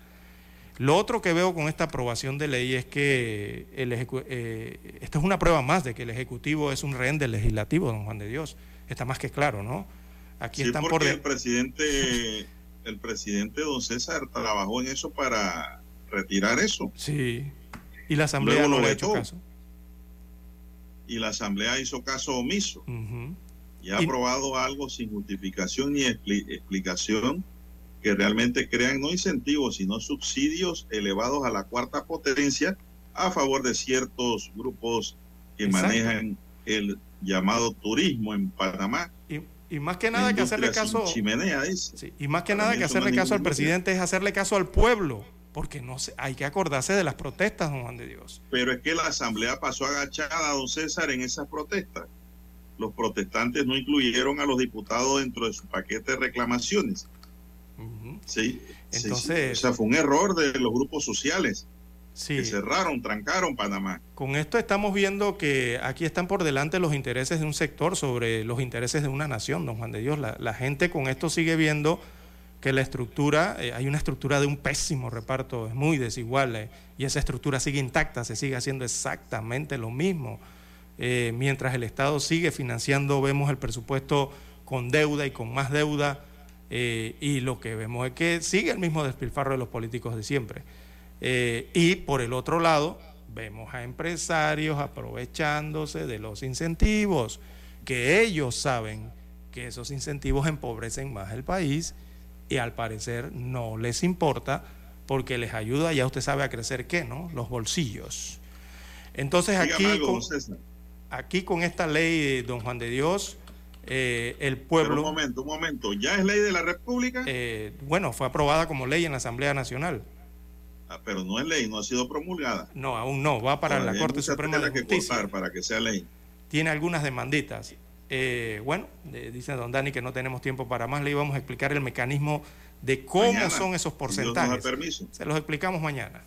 Lo otro que veo con esta aprobación de ley es que el eh, esta es una prueba más de que el Ejecutivo es un rehén del Legislativo, don Juan de Dios. Está más que claro, ¿no? Aquí Sí, están por... porque de- el presidente, el presidente don César trabajó en eso para retirar eso. Sí. Y la Asamblea Luego no lo le ha hecho caso. Y la Asamblea hizo caso omiso. Y ha Y- aprobado algo sin justificación ni expli- explicación que realmente crean no incentivos, sino subsidios elevados a la cuarta potencia a favor de ciertos grupos que Exacto. manejan el llamado turismo en Panamá. Y, y más que nada que hacerle caso... chimenea. Sí, y más que nada que hacerle caso al presidente es hacerle caso al pueblo, porque no se- hay que acordarse de las protestas, don Juan de Dios. Pero es que la Asamblea pasó agachada, don César, en esas protestas. Los protestantes no incluyeron a los diputados dentro de su paquete de reclamaciones. Sí, sí, sí. Entonces- o sea, fue un error de los grupos sociales Sí. que cerraron, trancaron Panamá. Con esto estamos viendo que aquí están por delante los intereses de un sector sobre los intereses de una nación, don Juan de Dios. La, la gente con esto sigue viendo que la estructura, eh, hay una estructura de un pésimo reparto, es muy desigual, eh, y esa estructura sigue intacta, se sigue haciendo exactamente lo mismo. Eh, mientras el Estado sigue financiando, vemos el presupuesto con deuda y con más deuda, y lo que vemos es que sigue el mismo despilfarro de los políticos de siempre. y por el otro lado, vemos a empresarios aprovechándose de los incentivos, que ellos saben que esos incentivos empobrecen más el país y al parecer no les importa porque les ayuda, ya usted sabe, a crecer qué, ¿no? Los bolsillos. Entonces aquí, con, aquí con esta ley, don Juan de Dios, eh, el pueblo... un momento, un momento, ¿ya es ley de la República? Eh, bueno, fue aprobada como ley en la Asamblea Nacional. Ah, pero no es ley, no ha sido promulgada. No, aún no, va para la Corte Suprema de Justicia. Que para que sea ley. Tiene algunas demanditas. Eh, bueno, dice don Dani que no tenemos tiempo para más, le íbamos a explicar el mecanismo de cómo son esos porcentajes. Se los explicamos mañana.